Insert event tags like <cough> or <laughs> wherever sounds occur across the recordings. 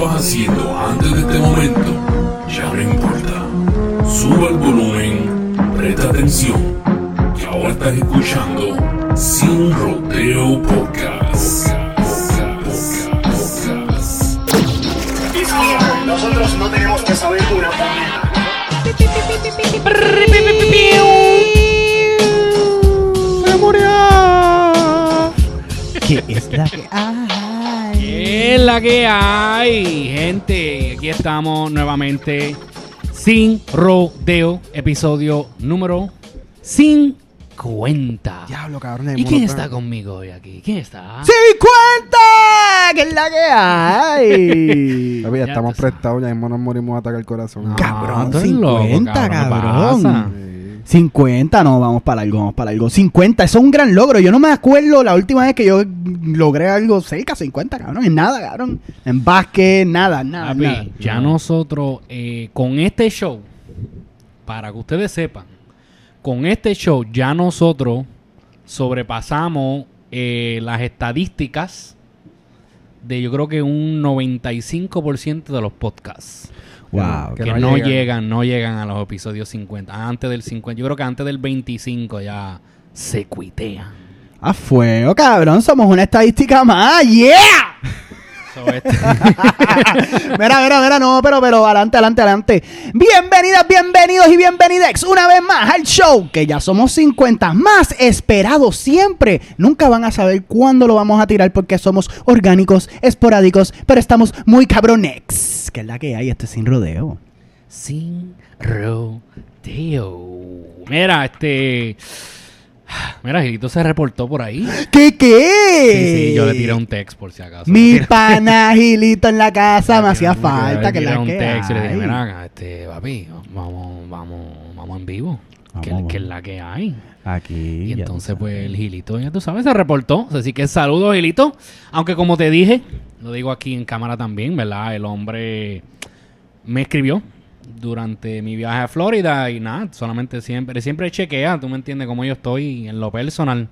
estabas haciendo antes de este momento ya no importa. Sube el volumen, presta atención, que ahora estás escuchando Sin Rodeo Podcast. Nosotros no tenemos que saber una ¿Qué es la que hay? ¿Qué es la que hay, gente? Aquí estamos nuevamente sin rodeo, episodio número 50. Diablo, cabrón. ¿Y quién está conmigo hoy aquí? ¿Quién está? ¡50! ¿Qué es la que hay? <laughs> Papi, ya Ya estamos tú sabes. prestados, ya mismo nos morimos de atacar el corazón. No, Cabrón, tú eres loco, 50, cabrón, cabrón. ¿qué pasa? Sí. 50, no, vamos para algo, vamos para algo. 50, eso es un gran logro. Yo no me acuerdo la última vez que yo logré algo cerca, 50, cabrón. En nada, cabrón. En básquet, nada, nada. Papi, nada. ya nosotros, eh, con este show, para que ustedes sepan, con este show ya nosotros sobrepasamos eh, las estadísticas de yo creo que un 95% de los podcasts. Wow. Que Que, no no, llegan. llegan. no llegan a los episodios 50. Antes del 50, yo creo que antes del 25 ya se cuitean. A fuego, cabrón. Somos una estadística más. ¡Yeah! So, este- <laughs> mira, mira, mira, no, pero, pero, adelante, adelante, adelante. Bienvenidas, bienvenidos y bienvenidex una vez más al show, que ya somos 50, más esperado siempre. Nunca van a saber cuándo lo vamos a tirar porque somos orgánicos, esporádicos, pero estamos muy cabronex. Que es la que hay, este es sin rodeo. Sin rodeo. Mira, este. Mira, Gilito se reportó por ahí. ¿Qué, qué? Sí, sí, yo le tiré un text por si acaso. Mi Le tiré- pana Gilito en la casa, me le hacía tiré falta le que tiré la un text y le dije, mira, este, papi, vamos, vamos, vamos en vivo. Que, es la que hay. Aquí. Y entonces, pues, el Gilito, ya tú sabes, se reportó. Así que saludos, Gilito. Aunque como te dije, lo digo aquí en cámara también, ¿verdad? El hombre me escribió durante mi viaje a Florida y nada, solamente siempre, siempre chequea, tú me entiendes cómo yo estoy en lo personal.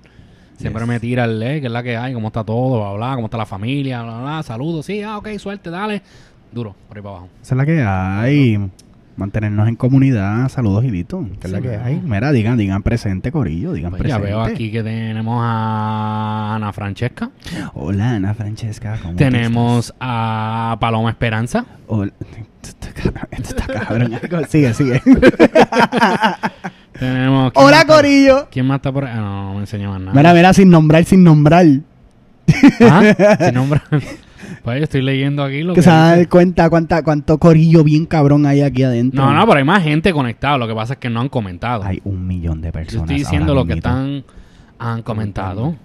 Siempre me tira el eh, que es la que hay, cómo está todo, bla, bla, cómo está la familia, bla, bla, saludos, sí, ah, ok, suerte, dale. Duro, por ahí para abajo. Esa es la que hay. Mantenernos en comunidad. Saludos, Gilito. Que es la que hay. Mira, digan, digan presente, Corillo. Digan Pues ya presente. veo aquí que tenemos a Ana Francesca. Hola, Ana Francesca. ¿cómo Tenemos a Paloma Esperanza. Hola. Está cabrón, <laughs> sigue, sigue. <laughs> Tenemos. ¿quién Hola, Corillo. ¿Quién más está por ahí? Ah, no, no me enseña más nada. Mira, mira, sin nombrar, sin nombrar. <laughs> ¿Ah? Sin nombre. pues yo estoy leyendo aquí lo Que que. se dar cuenta cuánta, cuánto Corillo bien cabrón hay aquí adentro. No, no, pero hay más gente conectada. Lo que pasa es que no han comentado. Hay un millón de Yo personas. estoy diciendo ahora lo que están. Han comentado.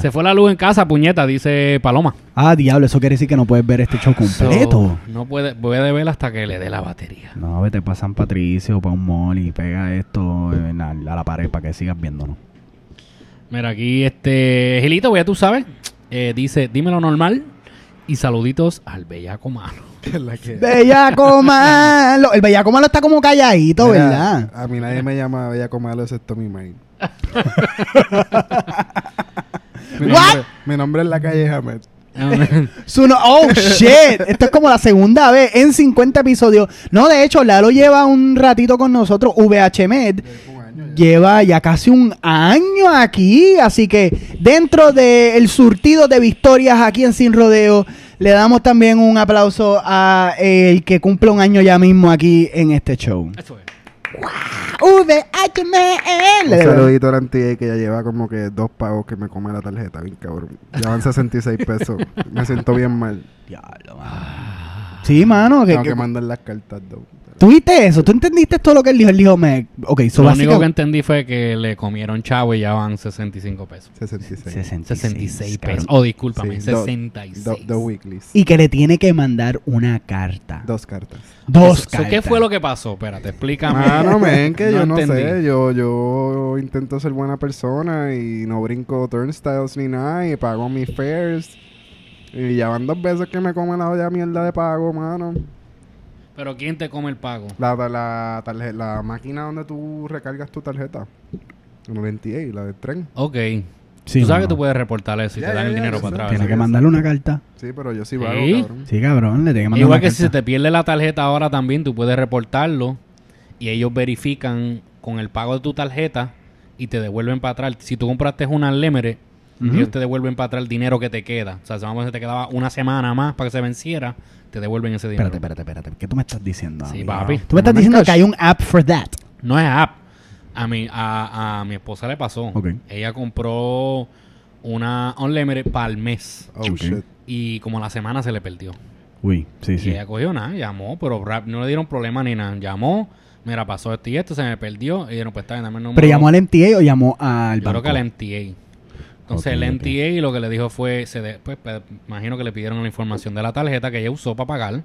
Se fue la luz en casa, puñeta, dice Paloma. Ah, diablo, eso quiere decir que no puedes ver este show completo. So, no puede, puede ver hasta que le dé la batería. No, vete para San Patricio, para un mall y pega esto en la- a la pared para que sigas viéndonos. Mira, aquí este. Gilito, ya tú sabes. eh, dice, dímelo normal. Y saluditos al bellaco malo. <laughs> Que- Bellaco <laughs> malo. El bellaco malo está como calladito, Mira, ¿verdad? A mí nadie me llama Bellaco Malo excepto mi main. <laughs> mi, What? nombre, mi nombre es la calle Hamed. <laughs> Su no- oh, shit. Esto es como la segunda vez en 50 episodios. No, de hecho, Lalo lleva un ratito con nosotros. VHMed lleva ya casi un año aquí. Así que dentro del surtido de victorias aquí en Sin Rodeo, le damos también un aplauso a el que cumple un año ya mismo aquí en este show. Eso es. VHMed. Un saludito a la antiguo que ya lleva como que dos pagos que me come la tarjeta, bien cabrón. Ya van 66 pesos. me siento bien mal. Diablo, mano. Sí, mano. Que, Tengo que- que mandar las cartas, though. ¿Tú viste eso? ¿Tú entendiste todo lo que él dijo? Él dijo, me... Ok, so Lo único que entendí fue que le comieron chavo y ya van 65 pesos. 66. 66 cabrón. pesos. Oh, discúlpame, Sí, do- 66. do- Dos weeklies. Y que le tiene que mandar una carta. Dos cartas. Dos cartas. ¿Qué fue lo que pasó? Espérate, explícame. Mano, men, que <laughs> yo no entendí. sé. Yo, yo intento ser buena persona y no brinco turnstiles ni nada y pago mis fares. Y ya van dos veces que me comen la olla mierda de pago, mano. Pero ¿quién te come el pago? La, la, la, tarje- la máquina donde tú recargas tu tarjeta. En el NTA, la del tren. Ok. Sí, tú sabes no. que tú puedes reportar eso y Ya, te dan ya, el dinero para atrás. Tiene sí, que mandarle una carta. Sí, pero yo sí vago, Sí. cabrón. Sí, cabrón, le tiene que mandar Igual una que si se te pierde la tarjeta ahora también, tú puedes reportarlo y ellos verifican con el pago de tu tarjeta y te devuelven para atrás. Si tú compraste una Unlimited, Ujú. ellos te devuelven para atrás el dinero que te queda. O sea, si vamos a decir, te quedaba una semana más para que se venciera, te devuelven ese dinero. Espérate, espérate, espérate. ¿Qué tú me estás diciendo? Sí, amigo? papi. Tú me estás No diciendo que hay un app for that. No es app. A mi, a, a mi esposa le pasó. Ok. Ella compró una Unlimited para el mes. Oh, Ok. shit. Y como a la semana se le perdió. Uy, sí, Y sí. ella cogió nada, llamó, pero rap- no le dieron problema ni nada. Llamó, mira, pasó esto y esto, se me perdió. Y dijeron, pues está bien, dame el número. ¿Pero llamó al MTA o llamó al Yo creo banco? que al MTA. Entonces el ok. MTA lo que le dijo fue, se de- pues, pues, imagino que le pidieron la información de la tarjeta que ella usó para pagar.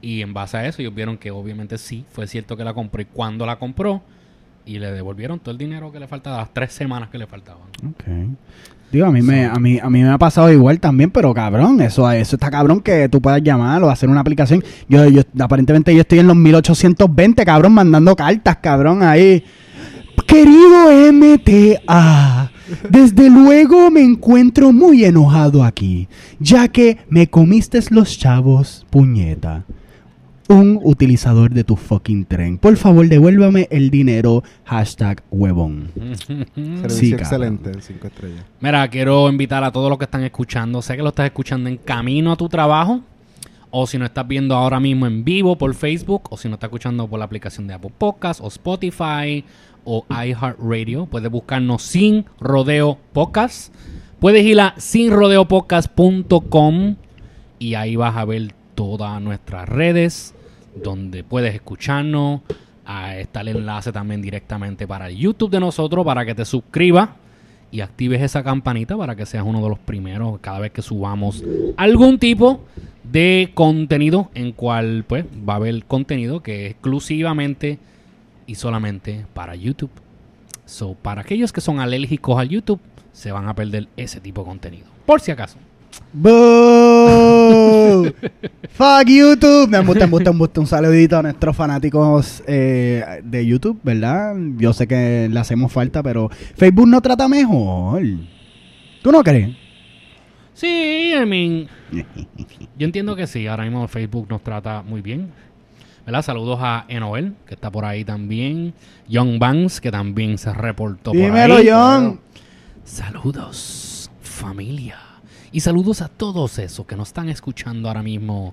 Y en base a eso ellos vieron que obviamente sí, fue cierto que la compró y cuando la compró. Y le devolvieron todo el dinero que le faltaba, las tres semanas que le faltaban. Ok. Digo, a mí, me, a, mí, a mí me ha pasado igual también, pero cabrón, eso, eso está cabrón que tú puedas llamar o hacer una aplicación. Yo, yo aparentemente yo estoy en los 1820, cabrón, mandando cartas, cabrón, ahí. Querido MTA, desde luego me encuentro muy enojado aquí, ya que me comiste los chavos, puñeta. Un utilizador de tu fucking tren. Por favor, devuélvame el dinero. Hashtag huevón. Servicio Sí, excelente, cinco estrellas. Mira, quiero invitar a todos los que están escuchando. Sé que lo estás escuchando en camino a tu trabajo. O si no estás viendo ahora mismo en vivo por Facebook. O si no estás escuchando por la aplicación de Apple Podcast o Spotify o iHeartRadio. Puedes buscarnos sin rodeo podcast. Puedes ir a sinrodeopodcast.com y ahí vas a ver todas nuestras redes donde puedes escucarnos. Ah, está el enlace también directamente para el YouTube de nosotros para que te suscribas y actives esa campanita para que seas uno de los primeros cada vez que subamos algún tipo de contenido en cual pues va a haber contenido que exclusivamente y solamente para YouTube. So, para aquellos que son alérgicos al YouTube, se van a perder ese tipo de contenido. Por si acaso. Boo. <laughs> Fuck YouTube. Me gusta, me gusta, me gusta. Un saludito a nuestros fanáticos eh, de YouTube, ¿verdad? Yo sé que le hacemos falta, pero Facebook no trata mejor. ¿Tú no crees? Sí, I mean, <laughs> yo entiendo que sí. Ahora mismo Facebook nos trata muy bien. ¿Verdad? Saludos a Enoel, que está por ahí también. John Banks, que también se reportó por Dímelo, ahí. John. Saludos, familia. Y saludos a todos esos que nos están escuchando ahora mismo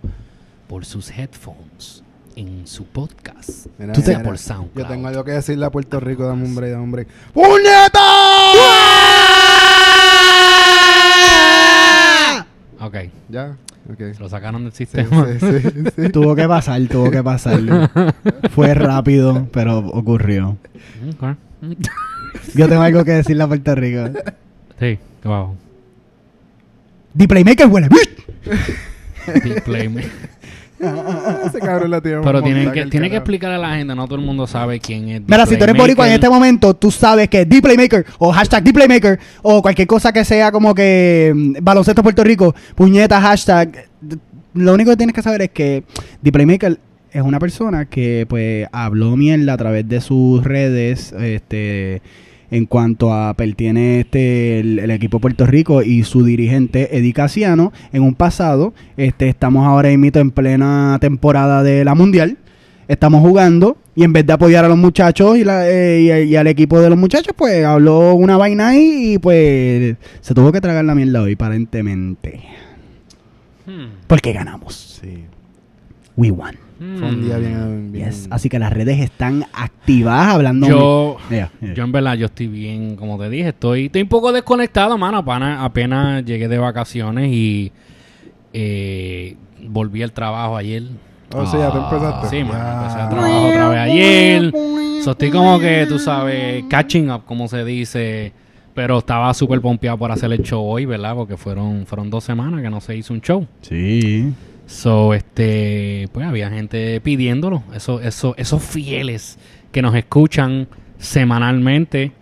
por sus headphones en su podcast. Mira, Tú te- mira, por SoundCloud. Yo tengo algo que decirle a Puerto Rico, dame un break, dame un break. ¡Puñeta! Ok, Ya, ok. se lo sacaron del sistema. sí, sí, sí. <laughs> Tuvo que pasar, tuvo que pasar. Fue rápido, pero ocurrió. Ok. Yo tengo algo que decirle a Puerto Rico. Sí, wow. The Playmaker huele. Deep Play, me- Ese cabrón la tiene Pero tienen en que, tiene que carajo. explicarle a la gente, no todo el mundo sabe quién es. Mira, si tú eres boricua en este momento tú sabes que The Playmaker o hashtag The Playmaker o cualquier cosa que sea como que mm, baloncesto Puerto Rico, puñeta, hashtag. Lo único que tienes que saber es que The Playmaker es una persona que pues habló mierda a través de sus redes este en cuanto a pertiene este el, el equipo de Puerto Rico y su dirigente Eddie Casiano en un pasado este estamos ahora en plena temporada de la mundial estamos jugando y en vez de apoyar a los muchachos y, la- eh, y, y al equipo de los muchachos, pues habló una vaina ahí y pues se tuvo que tragar la mierda hoy, aparentemente. Hmm. Porque ganamos. Sí. We won. Fue un día bien... bien Yes. Así que las redes están activadas hablando. Yo, Yeah, yeah. yo en verdad, yo estoy bien, como te dije, estoy, estoy un poco desconectado, mano. Apenas, apenas llegué de vacaciones y eh, volví al trabajo ayer. Oh, sí, ya te empezaste. Sí, mano, Ya. empecé a trabajar otra vez ayer. So, estoy como que, tú sabes, catching up, como se dice. Pero estaba súper pompeado por hacer el show hoy, ¿verdad? Porque fueron, fueron dos semanas que no se hizo un show. Sí. So, este, pues había gente pidiéndolo. Eso, eso, esos fieles que nos escuchan semanalmente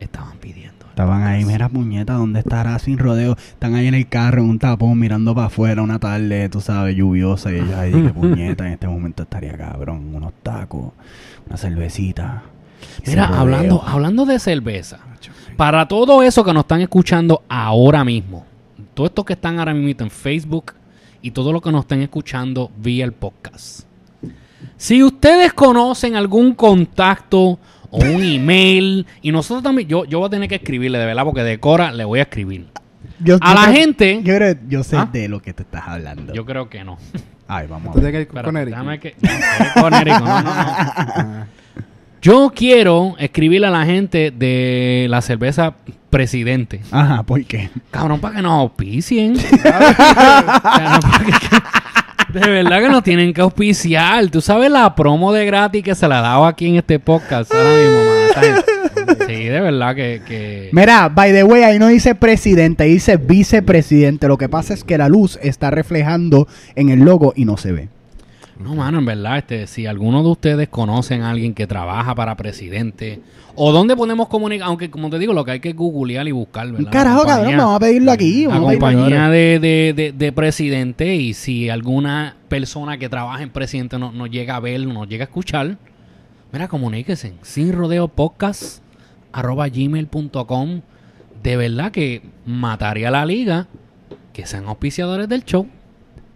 estaban pidiendo. Estaban ahí, mira puñeta, ¿dónde estará sin rodeo? Están ahí en el carro, en un tapón, mirando para afuera una tarde, tú sabes, lluviosa. Y ellos ahí, que <laughs> puñeta, en este momento estaría cabrón. Unos tacos, una cervecita. Mira, hablando, hablando de cerveza, para todo eso que nos están escuchando ahora mismo, todo esto que están ahora mismo en Facebook y todo lo que nos están escuchando vía el podcast. Si ustedes conocen algún contacto o un email, y nosotros también, yo, yo voy a tener que escribirle, de verdad, porque de Cora le voy a escribir. Yo- A yo la creo- gente- Yo creo, yo sé ¿Ah? de lo que te estás hablando. Yo creo que no. Ay, vamos ¿Tú a ver. tienes que ir Espérate, con Eric? déjame que- no, con Eric, no, no, no. <laughs> Yo quiero escribirle a la gente de la cerveza Presidente. Ajá, ¿por qué? Cabrón, para que nos auspicien. <laughs> De verdad que nos tienen que auspiciar. Tú sabes la promo de gratis que se la daba aquí en este podcast ahora mismo, Sí, de verdad que... que- Mira, by the way, ahí no dice presidente, dice vicepresidente. Lo que pasa es que la luz está reflejando en el logo y no se ve. No, mano, en verdad, este, si alguno de ustedes conocen a alguien que trabaja para presidente o dónde podemos comunicar, aunque como te digo, lo que hay que googlear y buscar, ¿verdad? Carajo, compañía- cabrón, vamos a pedirlo aquí. La compañía de, de, de, de presidente y si alguna persona que trabaja en presidente no- nos llega a ver, nos llega a escuchar, mira, comuníquese. Sin rodeo podcast arroba gmail.com. De verdad que mataría a la liga que sean auspiciadores del show.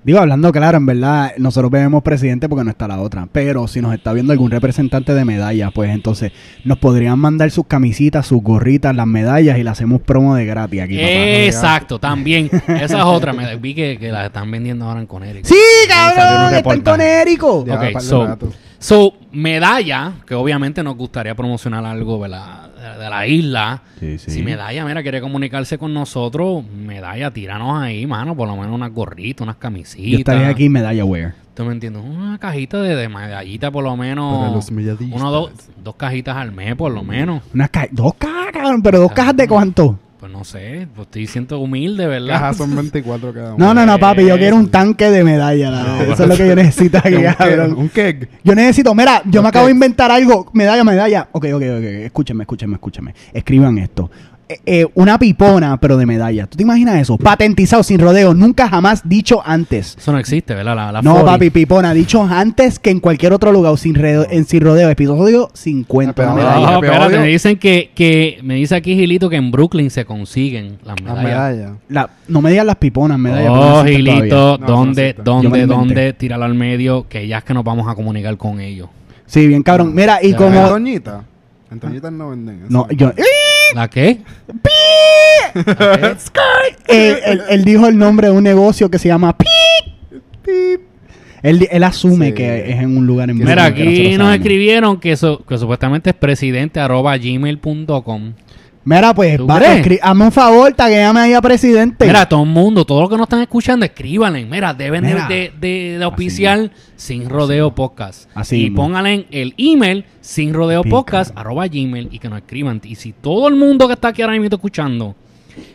Digo, hablando claro, en verdad, nosotros vemos presidente porque no está la otra. Pero si nos está viendo algún representante de medallas, pues entonces nos podrían mandar sus camisitas, sus gorritas, las medallas y le hacemos promo de gratis aquí. papá. Exacto, también. Esa es otra. Me vi que, que la están vendiendo ahora en Conérico. Sí, cabrón, está en. Conérico. Ya, Ok, so- rato. So, medalla, que obviamente nos gustaría promocionar algo de, de la isla. Sí, sí. Si medalla, mira, quiere comunicarse con nosotros, medalla, tíranos ahí, mano, por lo menos unas gorritas, unas camisitas. Yo estaría aquí medalla wear. ¿Tú me entiendes? Una cajita de, de medallita, por lo Para menos. los medallistas. Uno, dos, dos cajitas al mes, por lo menos. Unas ca- dos cajas, cabrón, pero dos cajas de cuánto. No sé, pues estoy siendo humilde, ¿verdad? Cajas son <laughs> 24 cada uno. No, no, no, papi, yo quiero un tanque de medalla. Eso es lo que yo necesito <laughs> aquí, Un keg, cabrón. Un keg. Yo necesito, mira, yo me acabo de inventar algo. Medalla, medalla. Ok, ok, ok. Escúchenme, escúchenme, escúchenme. Escriban esto. Eh, eh, una pipona, pero de medalla. ¿Tú te imaginas eso? Patentizado, sin rodeo. Nunca jamás dicho antes. Eso no existe, ¿verdad? La, la No, 40. papi, pipona. Dicho antes que en cualquier otro lugar. Sin, re- en sin rodeo. Episodio 50. Pero una no, medalla. No, espérate, me dicen que, que me dice aquí Gilito que en Brooklyn se consiguen las Las medallas. medallas. La- no me digas las piponas, medallas. Oh, no Gilito, todavía. No, no ¿dónde, dónde, dónde? Tíralo al medio, que ya es que nos vamos a comunicar con ellos. Sí, bien cabrón. Mira, y como... ¿En Toñita? En Toñita no venden eso. No, yo... ¿La qué? él, él- él dijo el nombre de un negocio que se llama Pip. Pip. Él, él asume Sí. que es en un lugar en Mira, aquí nos sabemos. escribieron que, su- que supuestamente es presidente arroba gmail.com. Mira, pues, ¿Tú va, crees? escri- hazme un favor, taguéame ahí a presidente. Mira, todo el mundo, todo lo que nos están escuchando, escríbanle. Mira, deben de- Mira. de, de, de auspiciar sin rodeo podcast. Así y pónganle el email sin rodeo podcast arroba gmail y que nos escriban. Y si todo el mundo que está aquí ahora mismo escuchando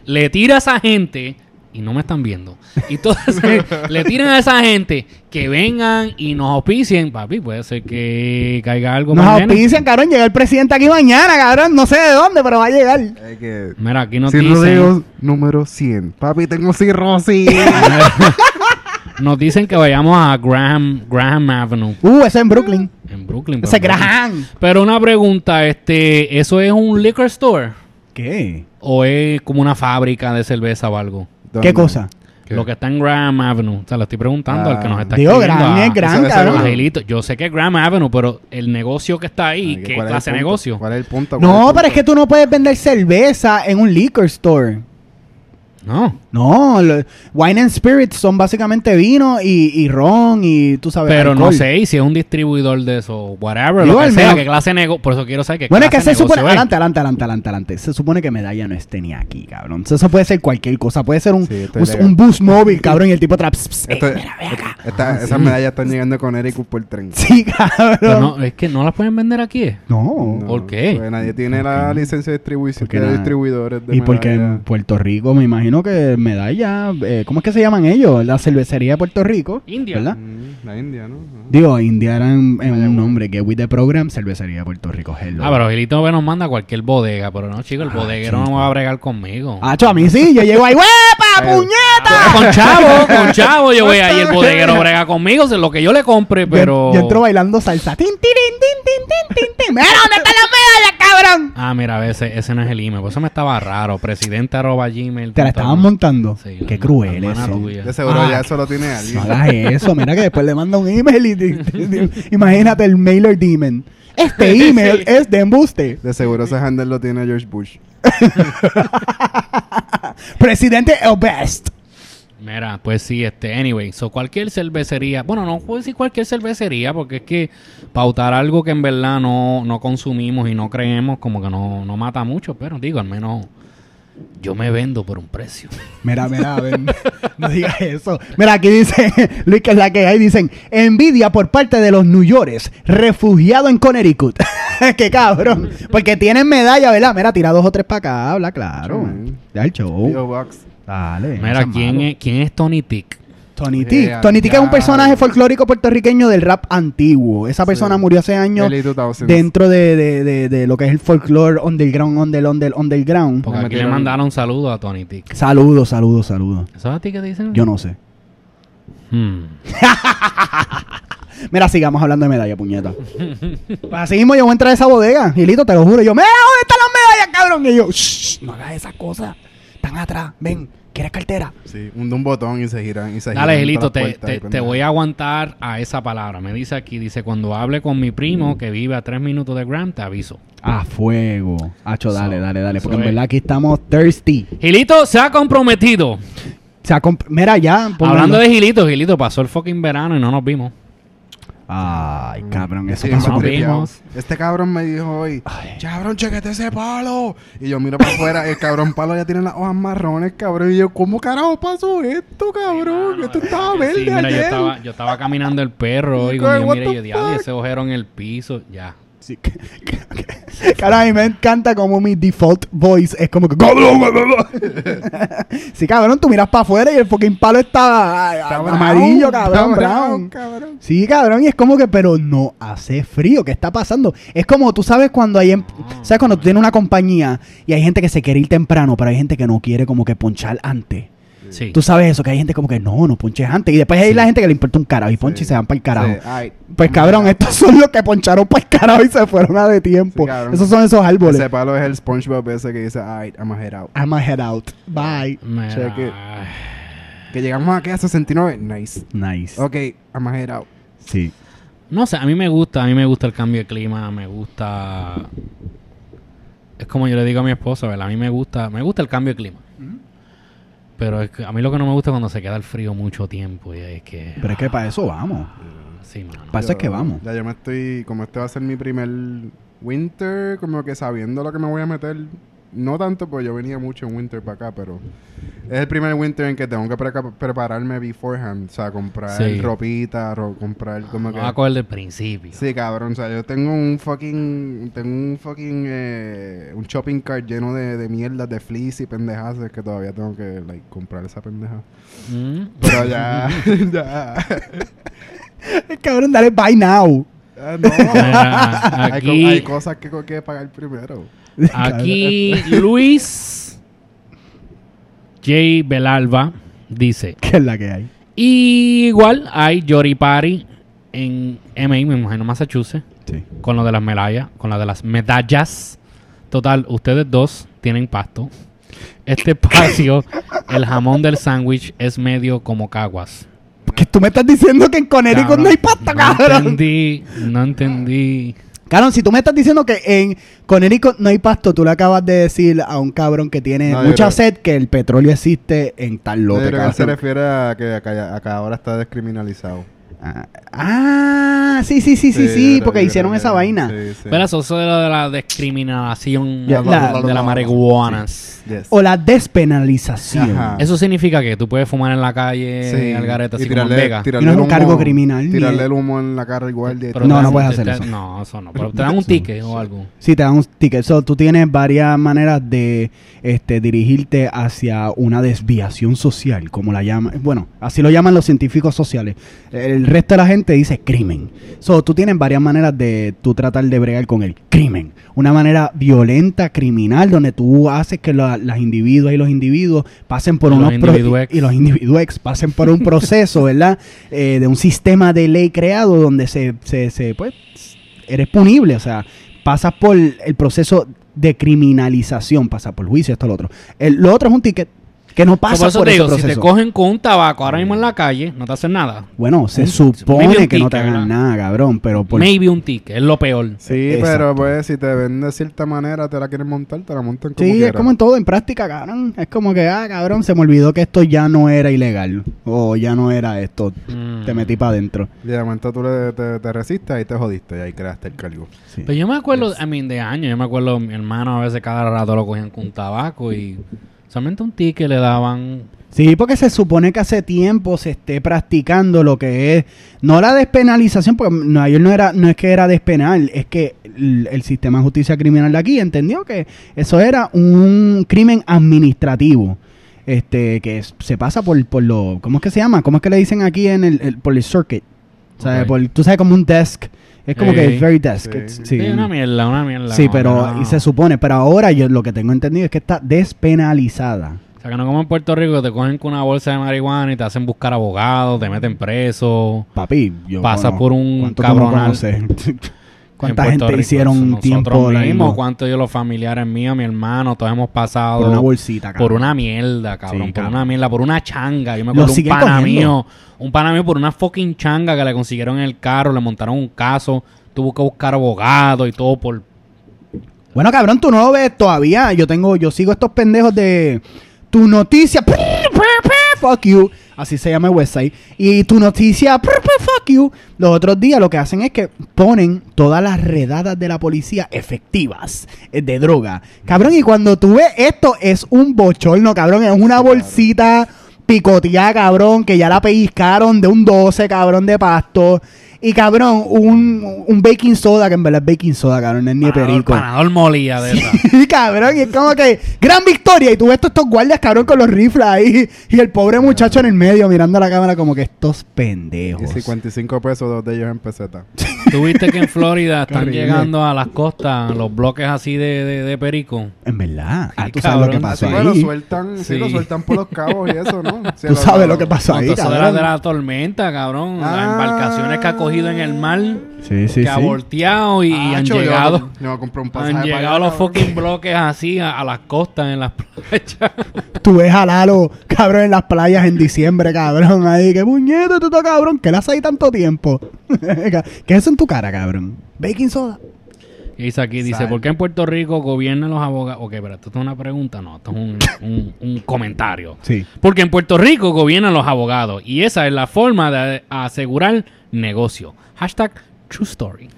le tira a esa gente, y no me están viendo, y entonces <laughs> le tiran a esa gente que vengan y nos auspicien, papi, puede ser que caiga algo Nos el nene. auspician, cabrón. Llega el presidente aquí mañana, cabrón. No sé de dónde, pero va a llegar. Es que... Mira, aquí nos Sin dicen, rodeos número 100. Papi, tengo cirrosis. <laughs> nos dicen que vayamos a Graham, Graham Avenue Uh, ese en Brooklyn. en Brooklyn. Ese pero- Graham. Pero una pregunta, este, ¿eso es un liquor store? ¿Qué? ¿O es como una fábrica de cerveza o algo? ¿Qué cosa? ¿Qué? Lo que está en Graham Avenue. O sea, le estoy preguntando al que nos está Digo, escribiendo. Graham es eso- cabrón. Yo sé que es Graham Avenue, pero el negocio que está ahí, Ay, ¿qué ¿cuál es el clase de negocio? ¿Cuál es el punto? ¿Cuál No, el pero es que tú no puedes vender cerveza en un liquor store. No. No, lo- wine and spirits son básicamente vino y, y ron y tú sabes. Pero no sé y si es un distribuidor de eso, whatever, Digo, lo que sea, menos- qué clase de negocio. Por eso quiero saber qué Bueno, es que se supone. es. Adelante, adelante, adelante, adelante, adelante. Se supone que medalla no esté ni aquí, cabrón. Eso puede ser cualquier cosa. Puede ser un, Sí, bus móvil, cabrón, y el tipo atrás. pss, pss, Esto- mira, ve acá. esta- Ah, esas sí. medallas están llegando con Eric por tren. Sí, cabrón. Pero no, es que no las pueden vender aquí. ¿eh? No. No, ¿Por qué? Porque nadie tiene la licencia de distribución de distribuidores de Y porque en. Puerto Rico, me imagino que medalla. eh, ¿Cómo es que se llaman ellos? La cervecería de Puerto Rico. India. ¿Verdad? Mm, La India, ¿no? Ajá. Digo, India era en, en Vaya, un nombre. Get with the program, cervecería de Puerto Rico. Hello. Ah, pero Gilito nos manda cualquier bodega. Pero no, chico, el bodeguero no va a bregar conmigo. Acho, a mí sí, yo llego ahí, ¡huepa! Puñeta! Con chavo, con chavo, yo voy ahí, el <laughs> bodeguero brega conmigo, es lo que yo le compre, pero... Yo, yo entro bailando salsa. Tin, tin, tin, tin, tin, tin, tin. Mira, ¿dónde están las medallas, cabrón? Ah, mira, ese, ese no es el email, por eso me estaba raro, presidente arroba gmail. Te la estaban montando. Sí, Qué cruel eso. De seguro Ah. ya eso lo tiene alguien. No hagas eso, mira que después le manda un email y te- te- te- imagínate el mailer demon. Este <laughs> email es de embuste. De seguro ese handle lo tiene George Bush. <laughs> Presidente el best. Mira, pues sí, este, anyway, so cualquier cervecería, bueno, no puedo decir cualquier cervecería, porque es que pautar algo que en verdad no, no consumimos y no creemos, como que no, no mata mucho, pero digo, al menos yo me vendo por un precio. Mira, mira, a ver, <laughs> no digas eso. Mira, aquí dice, Luis, que es la que hay, dicen, envidia por parte de los New Yorkers, refugiado en Connecticut. <laughs> <laughs> Qué cabrón. Porque tienen medalla, ¿verdad? Mira, tira dos o tres para acá, habla claro. Ya el show. Dale. Mira, ¿quién es, ¿quién es Tony Tick? Tony Tick. Tony Tick es un personaje folclórico puertorriqueño del rap antiguo. Esa persona Sí. murió hace años Early 2000s. dentro de, de, de, de lo que es el folclore underground, under, under, underground. Porque Me aquí le mandaron saludos a Tony Tick. Saludos, saludos, saludos. ¿Eso es a ti que dicen? Yo no sé. Hmm. <laughs> Mira, sigamos hablando de medalla, puñeta. pues así mismo yo voy a entrar a esa bodega, Gilito, te lo juro. Yo, mira, ¿dónde están las medallas, cabrón? Y yo, shh, no hagas esas cosas. Están atrás, ven, ¿quieres cartera? Sí, hunde un botón y se giran. Y se Dale, giran Gilito, te, te- y voy a aguantar a esa palabra. Me dice aquí, dice, cuando hable con mi primo que vive a tres minutos de Graham, te aviso. A fuego. Hacho, dale, So, dale, dale. Porque en verdad aquí estamos thirsty. Gilito se ha comprometido. O sea, comp- mira ya. Hablando de Gilito, Gilito pasó el fucking verano y no nos vimos. Ay, cabrón, eso Sí, pasó. Este cabrón me dijo hoy, cabrón, chequete ese palo. Y yo miro para afuera, el cabrón palo ya tiene las hojas marrones, cabrón. Y yo, ¿cómo carajo pasó esto, cabrón? esto estaba verde Sí, mira, yo estaba, yo estaba caminando el perro y cuando yo the yo diablo, ese ojero en el piso, ya. Sí, Cara, a mí me encanta como mi default voice es como que cabrón. <laughs> sí, cabrón, tú miras para afuera y el fucking palo está, ay, Está amarillo, brown, cabrón, está brown. cabrón. Sí, cabrón, y es como que, pero no hace frío, ¿qué está pasando? Es como, tú sabes cuando hay, em- ¿sabes cuando tú tienes una compañía y hay gente que se quiere ir temprano, pero hay gente que no quiere como que ponchar antes? Sí. Tú sabes eso, que hay gente como que no, no ponches antes. Y después hay la gente que le importa un carajo y poncha y se van para el carajo. Sí, ay, Pues cabrón, estos son los que poncharon para el carajo y se fueron a de tiempo. Esos son esos árboles. Ese palo es el SpongeBob ese que dice, ay, I'm a head out. I'm a head out. Bye. Mira, check it. Que llegamos aquí a 69, nice. Nice. Ok, I'm a head out. Sí. No sé, a mí me gusta, a mí me gusta el cambio de clima, me gusta... Es como yo le digo a mi esposa, ¿verdad? A mí me gusta, me gusta el cambio de clima. Pero es que a mí lo que no me gusta es cuando se queda el frío mucho tiempo y es que... Pero es que para eso vamos. Sí, mano. Para eso es que vamos. Ya yo me estoy, como este va a ser mi primer winter, como que sabiendo lo que me voy a meter. No tanto, pues yo venía mucho en winter para acá, pero es el primer winter en que tengo que pre- prepararme beforehand. O sea, comprar Sí. ropita, ro- comprar como que... Vamos a coger del principio. Sí, cabrón, o sea, yo tengo un fucking, tengo un fucking, eh, un shopping cart lleno de, de mierdas, de fleece y pendejas que todavía tengo que, like, comprar esa pendeja. Mm. Pero ya, <laughs> ya, <laughs> Cabrón, dale bye now. Ah, no. Mira, <laughs> hay, co- aquí- hay cosas que hay que pagar primero. <laughs> Aquí Luis J. Belalba dice... <laughs> ¿Qué es la que hay? Igual hay Yori Party en MA, me imagino, Massachusetts, Sí. con lo de las medallas, con lo de las medallas. Total, ustedes dos tienen pasto. Este espacio, <laughs> el jamón del sándwich es medio como caguas. Porque tú me estás diciendo que en Connecticut no hay pasta, no cabrón. entendí, no entendí. Cabrón, si tú me estás diciendo que en Connecticut no hay pasto, tú le acabas de decir a un cabrón que tiene No, yo mucha creo- sed que el petróleo existe en tal Yo lote, creo que él se refiere a que acá, acá ahora está descriminalizado. Ah, ah, sí, sí, sí, sí, sí, porque hicieron esa que- vaina. Sí, sí. Pero eso, eso de lo de la discriminación Ya, la- de la marihuana. Yes. O la despenalización. Ajá. Eso significa que tú puedes fumar en la calle, Sí. al garete, Y así como en Vega. Y no es un el cargo criminal, Tirarle el humo en la cara al guardia. y Pero todo. No, no puedes hacer te- eso. No, eso no. Pero te dan un ticket o algo. Sí, te dan un ticket. So, tú tienes varias maneras de este, dirigirte hacia una desviación social, como la llaman. Bueno, así lo llaman los científicos sociales. El resto de la gente dice crimen. So, tú tienes varias maneras de tú tratar de bregar con el crimen. Una manera violenta, criminal, donde tú haces que la- las individuos y los individuos pasen por Y los unos individuex. y los individueos pasen por un proceso, ¿verdad? <laughs> Eh, de un sistema de ley creado donde se, se, se, pues, eres punible, o sea, pasas por el proceso de criminalización, pasas por juicio, esto, lo otro. El- lo otro es un ticket que no pasa por eso por te ese digo, si proceso. te cogen con un tabaco ahora mismo en la calle, no te hacen nada. Bueno, se Un- supone un que no te hagan ¿verdad? nada, cabrón, pero por Maybe un ticket, es lo peor. Sí, Exacto. pero pues si te ven de cierta manera, te la quieren montar, te la montan como Sí, es como en todo, en práctica, cabrón. Es como que, ah, cabrón, se me olvidó que esto ya no era ilegal. O ya no era esto. Mm. Te metí para adentro. Y de momento tú le, te, te resistes, ahí te jodiste y ahí creaste el cargo. Sí. Pero yo me acuerdo, I mean, de años, yo me acuerdo, mi hermano a veces cada rato lo cogían con tabaco y solamente un ticket le daban. Sí, porque se supone que hace tiempo se esté practicando lo que es, no la despenalización, porque Nueva York no, era, no es que era despenal, es que el, el sistema de justicia criminal de aquí entendió que eso era un crimen administrativo. Este, que es- se pasa por, por lo, ¿cómo es que se llama? ¿Cómo es que le dicen aquí en el, el- por el circuit? O sea, Ok. por- tú sabes, como un desk. Es como que es very desk. Sí. it's- Sí, sí. una mierda, una mierda. Sí, no, pero no. y se supone, pero ahora yo lo que tengo entendido es que está despenalizada. O sea, que no como en Puerto Rico, te cogen con una bolsa de marihuana y te hacen buscar abogados, te meten preso. Papi, yo Pasa conozco- por un ¿cuánto <laughs> ¿Cuánta gente Rico. hicieron Nosotros tiempo mismos, largo cuánto yo, los familiares míos, mi hermano, todos hemos pasado por una bolsita, por cabrón? una mierda, cabrón, Sí, por cabrón. una mierda, por una changa. Yo me acuerdo un pana cogiendo. mío, un pana mío por una fucking changa que le consiguieron en el carro, le montaron un caso, tuvo que buscar abogado y todo por Bueno, cabrón, tú no lo ves todavía. Yo tengo, yo sigo estos pendejos de tu noticia. Fuck you. Así se llama el website. Y tu noticia. Fuck you. Los otros días lo que hacen es que ponen todas las redadas de la policía efectivas eh, de droga. Cabrón, y cuando tú ves esto, es un bochorno, cabrón. Es una bolsita picoteada, cabrón, que ya la pellizcaron de un 12, cabrón, de pasto. Y cabrón, un, un baking soda, que en verdad es baking soda, cabrón, no es ni panador, perico. panador molía de esa. Sí, <laughs> cabrón, y es como que gran victoria. Y tú ves todos estos guardias, cabrón, con los rifles ahí. Y el pobre muchacho en el medio mirando a la cámara como que estos Y pendejos. 55 pesos, dos de ellos en peseta. <laughs> Tuviste que en Florida <laughs> están horrible. llegando a las costas los bloques así de, de, de perico. En verdad. Ah, tú sabes lo que cabrón. pasó que lo ahí. sueltan, sí. Sí. lo sueltan por los cabos y eso, ¿no? <laughs> Sí, Tú sabes lo que pasó No, ahí, cabrón. de la tormenta, cabrón. Ah. Las embarcaciones que ha cogido en el mar, Sí, sí, que ha sí. volteado y, y han llegado. Yo, un pasaje Han para llegado allá, los cabrón. fucking bloques así a, a las costas en las playas. <laughs> Tú ves a Lalo, cabrón, en las playas en diciembre, cabrón. Ahí, qué puñeta, tú, cabrón. ¿Qué le haces ahí tanto tiempo? <laughs> ¿Qué es eso en tu cara, cabrón? Baking soda. Y dice aquí, dice, Sal. ¿por qué en Puerto Rico gobiernan los abogados? Ok, pero esto es una pregunta, no, esto es un, <laughs> un- un comentario. Sí. Porque en Puerto Rico gobiernan los abogados y esa es la forma de asegurar negocio. Hashtag True Story.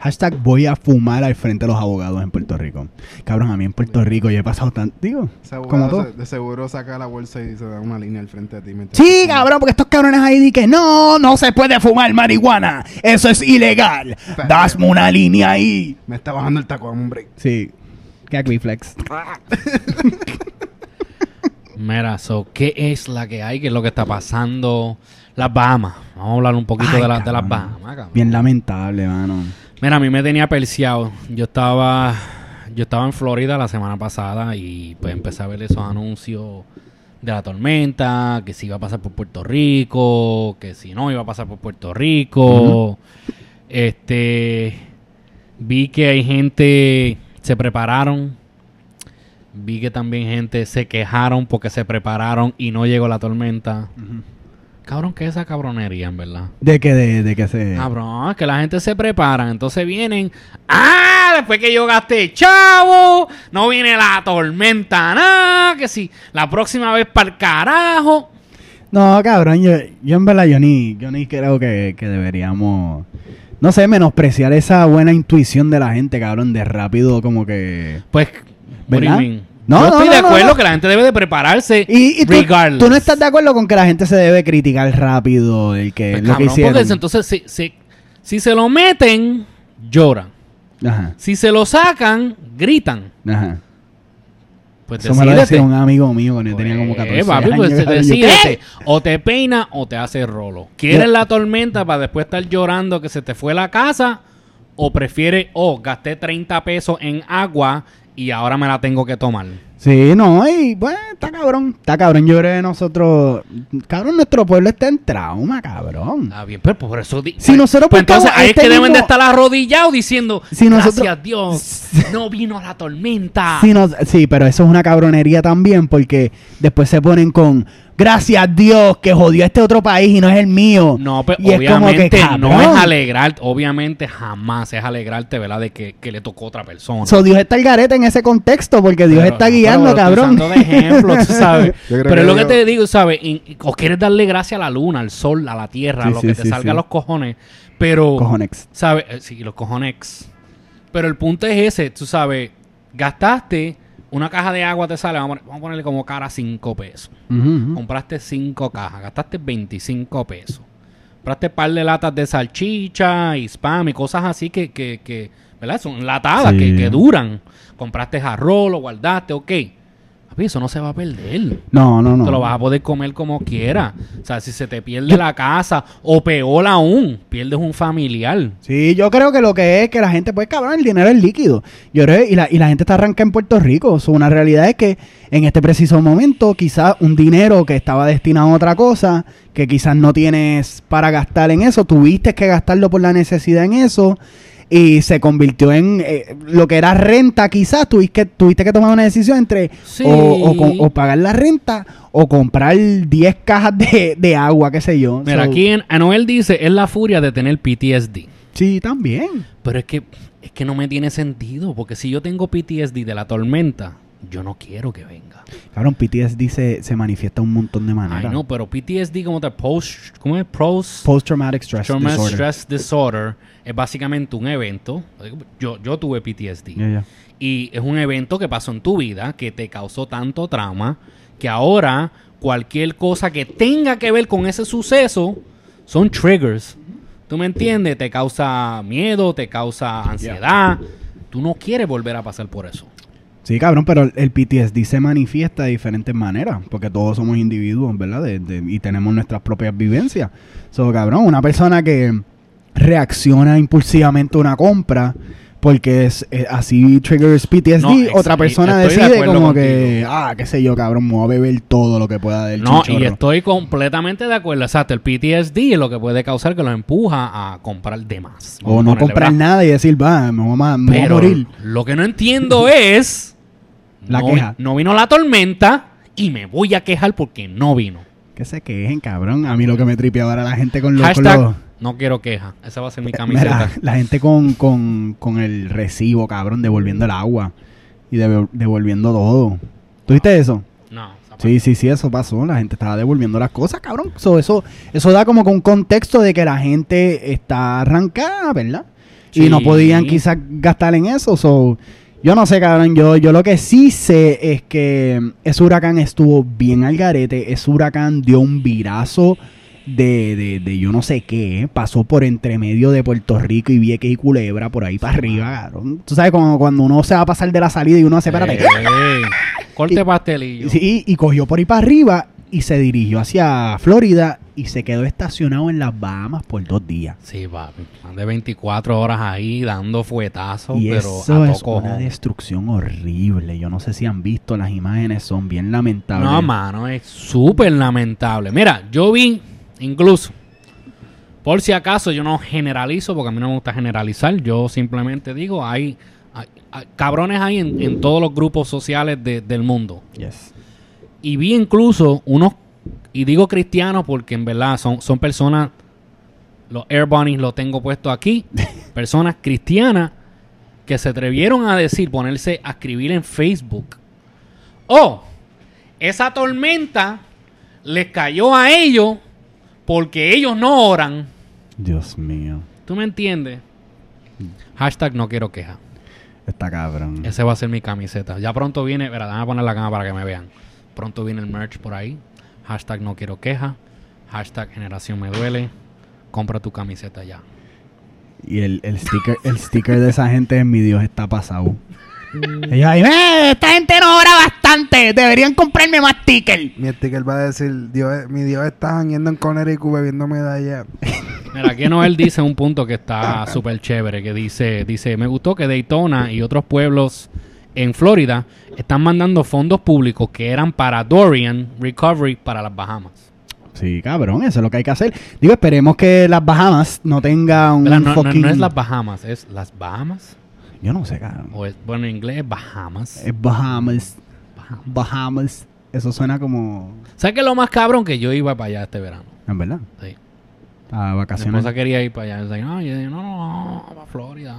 Hashtag voy a fumar al frente de los abogados en Puerto Rico. Cabrón, a mí en Puerto Rico yo he pasado tanto. Digo, Ese como abogado todo. se- de seguro saca la bolsa y se da una línea al frente de ti. Sí, cabrón, porque estos cabrones ahí di que no, no se puede fumar marihuana. Eso es ilegal. Dasme una línea ahí. Me está bajando el taco, hombre. Sí. Gag reflex. <laughs> Mira, so, ¿qué es la que hay? ¿Qué es lo que está pasando? Las Bahamas. Vamos a hablar un poquito Ay, de, la- de las. Bahamas. cabrón. Bien lamentable, mano. Mira, a mí me tenía perseado. Yo estaba, yo estaba en Florida la semana pasada y pues empecé a ver esos anuncios de la tormenta, que si iba a pasar por Puerto Rico, que si no iba a pasar por Puerto Rico. Este, vi que hay gente se prepararon. Vi que también gente se quejaron porque se prepararon y no llegó la tormenta. Cabrón, ¿qué es esa cabronería, en verdad? De que, de, de que se. Cabrón, es que la gente se prepara, entonces vienen. ¡Ah! Después que yo gasté chavo, no viene la tormenta, nada. Que si la próxima vez para el carajo. No, cabrón, yo, yo en verdad yo ni, yo ni creo que, que deberíamos, no sé, menospreciar esa buena intuición de la gente, cabrón, de rápido como que... Pues, what do you ¿Verdad? mean? No, yo no, estoy de no, acuerdo que la gente debe de prepararse Y, y tú, no estás de acuerdo con que la gente se debe criticar rápido el que, Pues, lo que cabrón, hicieron. porque entonces si, si, si se lo meten, lloran. Ajá, Si se lo sacan, gritan. ajá. Pues Eso me lo decía un amigo mío cuando yo tenía como 14 Eh, papi, años. pues. <laughs> Yo, decídete. O te peina o te hace rolo. ¿Quieres Yo- la tormenta para después estar llorando que se te fue la casa? ¿O prefieres, oh, gasté 30 pesos en agua y ahora me la tengo que tomar? Sí, no, y bueno, está cabrón. Está cabrón. Yo creo que nosotros. Cabrón, nuestro pueblo está en trauma, cabrón. Está bien, pero por eso... di- Si nosotros pues entonces ahí es este que deben de estar arrodillados diciendo, Si nosotros- gracias Dios, <laughs> no vino la tormenta. No- sí, pero eso es una cabronería también porque después se ponen con. Gracias Dios que jodió a este otro país y no es el mío. No, pero Y es como que, obviamente no es alegrar, obviamente jamás es alegrarte, ¿verdad? De que, que le tocó a otra persona. So, Dios está el garete en ese contexto porque Dios Pero- está guiando, pero cabrón. usando de ejemplo, tú <laughs> sabes. Yo creo pero es lo que te digo, ¿sabes? O quieres darle gracias a la luna, al sol, a la tierra, Sí, a lo sí, que te sí, salga sí. a los cojones. Pero, Cojonex. ¿sabes? Eh, Sí, los cojones. Pero el punto es ese, tú sabes, gastaste una caja de agua, te sale, vamos a, poner- vamos a ponerle como cara 5 pesos. Compraste 5 cajas, gastaste 25 pesos. Compraste un par de latas de salchicha y spam y cosas así que, que, que ¿verdad? Son latadas, Sí. que, que duran. Compraste arroz, lo guardaste, ok. Papi, eso no se va a perder. No, no, no. Te lo vas a poder comer como quiera. O sea, si se te pierde la casa, o peor aún, pierdes un familiar. Sí, yo creo que lo que es que la gente, pues cabrón, el dinero es líquido. Yo creo, y la, y la gente está arranca en Puerto Rico. So, una realidad es que en este preciso momento, quizás un dinero que estaba destinado a otra cosa, que quizás no tienes para gastar en eso, tuviste que gastarlo por la necesidad en eso. Y se convirtió en eh, lo que era renta, quizás tuviste que, tuviste que tomar una decisión entre Sí. o, o pagar la renta o comprar 10 cajas de, de agua, qué sé yo. Mira, So, aquí en Anuel dice, es la furia de tener PTSD. Sí, también. Pero es que, es que no me tiene sentido, porque si yo tengo PTSD de la tormenta, yo no quiero que venga. Cabrón, PTSD se, se manifiesta un montón de maneras. Ay, no, pero PTSD como te post, ¿cómo es? Post stress Traumatic disorder. Stress Disorder es básicamente un evento. Yo, yo tuve PTSD. Y es un evento que pasó en tu vida que te causó tanto trauma que ahora cualquier cosa que tenga que ver con ese suceso son triggers. ¿Tú me entiendes? Te causa miedo, te causa ansiedad. Tú no quieres volver a pasar por eso. Sí, cabrón, pero el PTSD se manifiesta de diferentes maneras, porque todos somos individuos, ¿verdad? De- de- y tenemos nuestras propias vivencias. So, cabrón, una persona que reacciona impulsivamente a una compra, porque es, eh, así triggers PTSD, No, otra persona de decide como que, ah, qué sé yo, cabrón, me voy a beber todo lo que pueda del No, y estoy completamente de acuerdo. Exacto, el PTSD es lo que puede causar que los empuja a comprar de más. O no comprar nada y decir, va, me voy a, me voy a Pero morir. lo que no entiendo <laughs> es... La no, queja. No vino la tormenta y me voy a quejar porque no vino. Que se quejen, cabrón. A mí lo que me tripea ahora la gente con los... con Hashtag los- no quiero queja. Esa va a ser mi Mira, camiseta. <laughs> la gente con, con, con el recibo, cabrón, devolviendo el agua y devol- devolviendo todo. ¿Tuviste eso? No, Sí, sí, sí, eso pasó. La gente estaba devolviendo las cosas, cabrón. So, eso, eso da como que un contexto de que la gente está arrancada, ¿verdad? Y Sí. no podían quizás gastar en eso. So, yo no sé, cabrón. Yo, yo lo que sí sé es que ese huracán estuvo bien al garete. Ese huracán dio un virazo de, de, de yo no sé qué. Pasó por entre medio de Puerto Rico y Vieques y Culebra, por ahí para arriba, cabrón. Tú sabes, como cuando uno se va a pasar de la salida y uno hace, espérate, Ey, corte Y- pastelillo. Sí, y cogió por ahí para arriba y se dirigió hacia Florida y se quedó estacionado en las Bahamas por dos días. Sí, papi. Ande 24 horas ahí dando fuetazos, y pero eso a es una destrucción horrible. Yo no sé si han visto las imágenes, son bien lamentables. No, mano, es súper lamentable. Mira, yo vi, incluso, por si acaso, yo no generalizo, porque a mí no me gusta generalizar. Yo simplemente digo, hay, hay- hay cabrones hay en, en todos los grupos sociales de- del mundo. Yes. Y vi incluso unos, y digo cristianos porque en verdad son, son personas, los Air Bunnies lo tengo puesto aquí, <laughs> personas cristianas que se atrevieron a decir, ponerse a escribir en Facebook. Oh, esa tormenta les cayó a ellos porque ellos no oran. Dios mío. ¿Tú me entiendes? Hashtag no quiero queja. Está cabrón. Ese va a ser mi camiseta. Ya pronto viene, espera, déjame poner la cámara para que me vean. Pronto viene el merch por ahí. Hashtag no quiero queja. Hashtag generación me duele. Compra tu camiseta ya. Y el, el sticker, el sticker de esa gente en mi Dios está pasado. Y yo ahí, "Eh, esta gente no obra bastante. Deberían comprarme más tickets. Mi sticker va a decir, Dios, mi Dios está yendo en Connecticut bebiendo medallas. Mira, aquí Noel dice un punto que está súper chévere, que dice, dice, me gustó que Daytona y otros pueblos en Florida están mandando fondos públicos que eran para Dorian Recovery para las Bahamas. Sí, cabrón, eso es lo que hay que hacer. Digo, esperemos que las Bahamas no tengan un. No, no- fucking... no es las Bahamas, es las Bahamas. Yo no sé, cabrón. O es, bueno, en inglés es Bahamas. Es Bahamas. Bahamas. Eso suena como... ¿Sabes qué es lo más cabrón? Que yo iba para allá este verano. En verdad. Sí. A Mi vacaciones. esposa quería ir para allá. Yo no, yo dije, no, no, no, para Florida.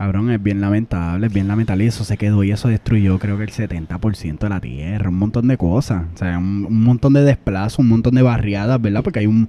Cabrón, es bien lamentable, es bien lamentable. Y eso se quedó y eso destruyó creo que el 70% de la tierra. Un montón de cosas. O sea, un, un montón de desplazos, un montón de barriadas, ¿verdad? Porque hay un...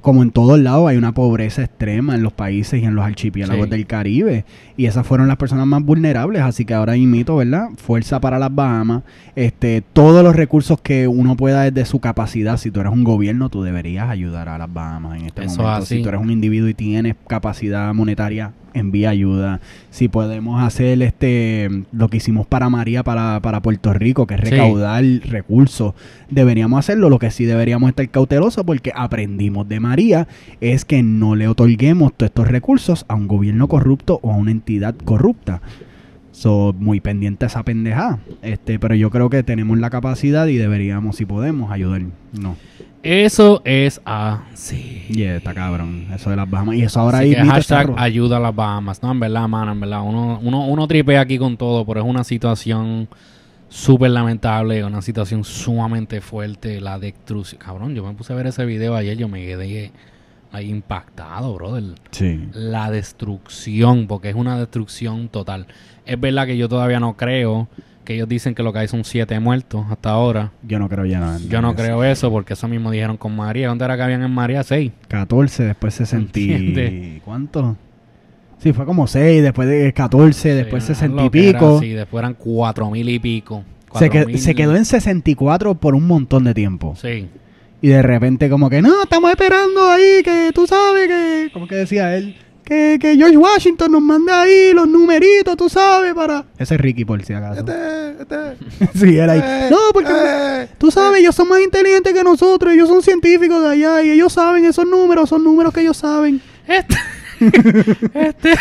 Como en todos lados hay una pobreza extrema en los países y en los archipiélagos Sí. del Caribe. Y esas fueron las personas más vulnerables. Así que ahora imito, ¿verdad? Fuerza para las Bahamas. Este, todos los recursos que uno pueda desde su capacidad. Si tú eres un gobierno, tú deberías ayudar a las Bahamas en este Eso momento. así. Si tú eres un individuo y tienes capacidad monetaria, envía ayuda. Si podemos hacer este lo que hicimos para María, para, para Puerto Rico, que es Sí. recaudar recursos, deberíamos hacerlo. Lo que sí deberíamos estar cautelosos porque aprendimos de María es que no le otorguemos todos estos recursos a un gobierno corrupto o a una entidad corrupta. So, muy pendiente a esa pendejada. Este, pero yo creo que tenemos la capacidad y deberíamos, si podemos, ayudar. No. Eso es así. Y está cabrón. Eso de las Bahamas. Y eso ahora ahí hashtag ayuda a las Bahamas. No, en verdad, mano, en verdad. Uno, uno, uno tripea aquí con todo, pero es una situación súper lamentable, una situación sumamente fuerte. La destrucción. Cabrón, yo me puse a ver ese video ayer, yo me quedé ahí impactado, brother. Sí. La destrucción, porque es una destrucción total. Es verdad que yo todavía no creo que ellos dicen que lo que hay son siete muertos hasta ahora. Yo no creo ya nada. Yo no creo eso, porque eso mismo dijeron con María. ¿Dónde era que habían en María? Seis. 14, después 60 y... ¿Entiendes? ¿Cuánto? Sí, fue como 6, después de 14, después 60 y pico. Sí, después eran cuatro mil y pico. se, que- mil- se quedó en 64 por un montón de tiempo. Sí. Y de repente como que, no, estamos esperando ahí, que tú sabes que... Como que decía él, que, que George Washington nos mande ahí los numeritos, tú sabes, para... Ese es Ricky, por si acaso. Este, este. <laughs> sí, era ahí. Eh, no, porque... eh. Tú sabes, ellos son más inteligentes que nosotros, ellos son científicos de allá y ellos saben esos números, son números que ellos saben. Este. Este.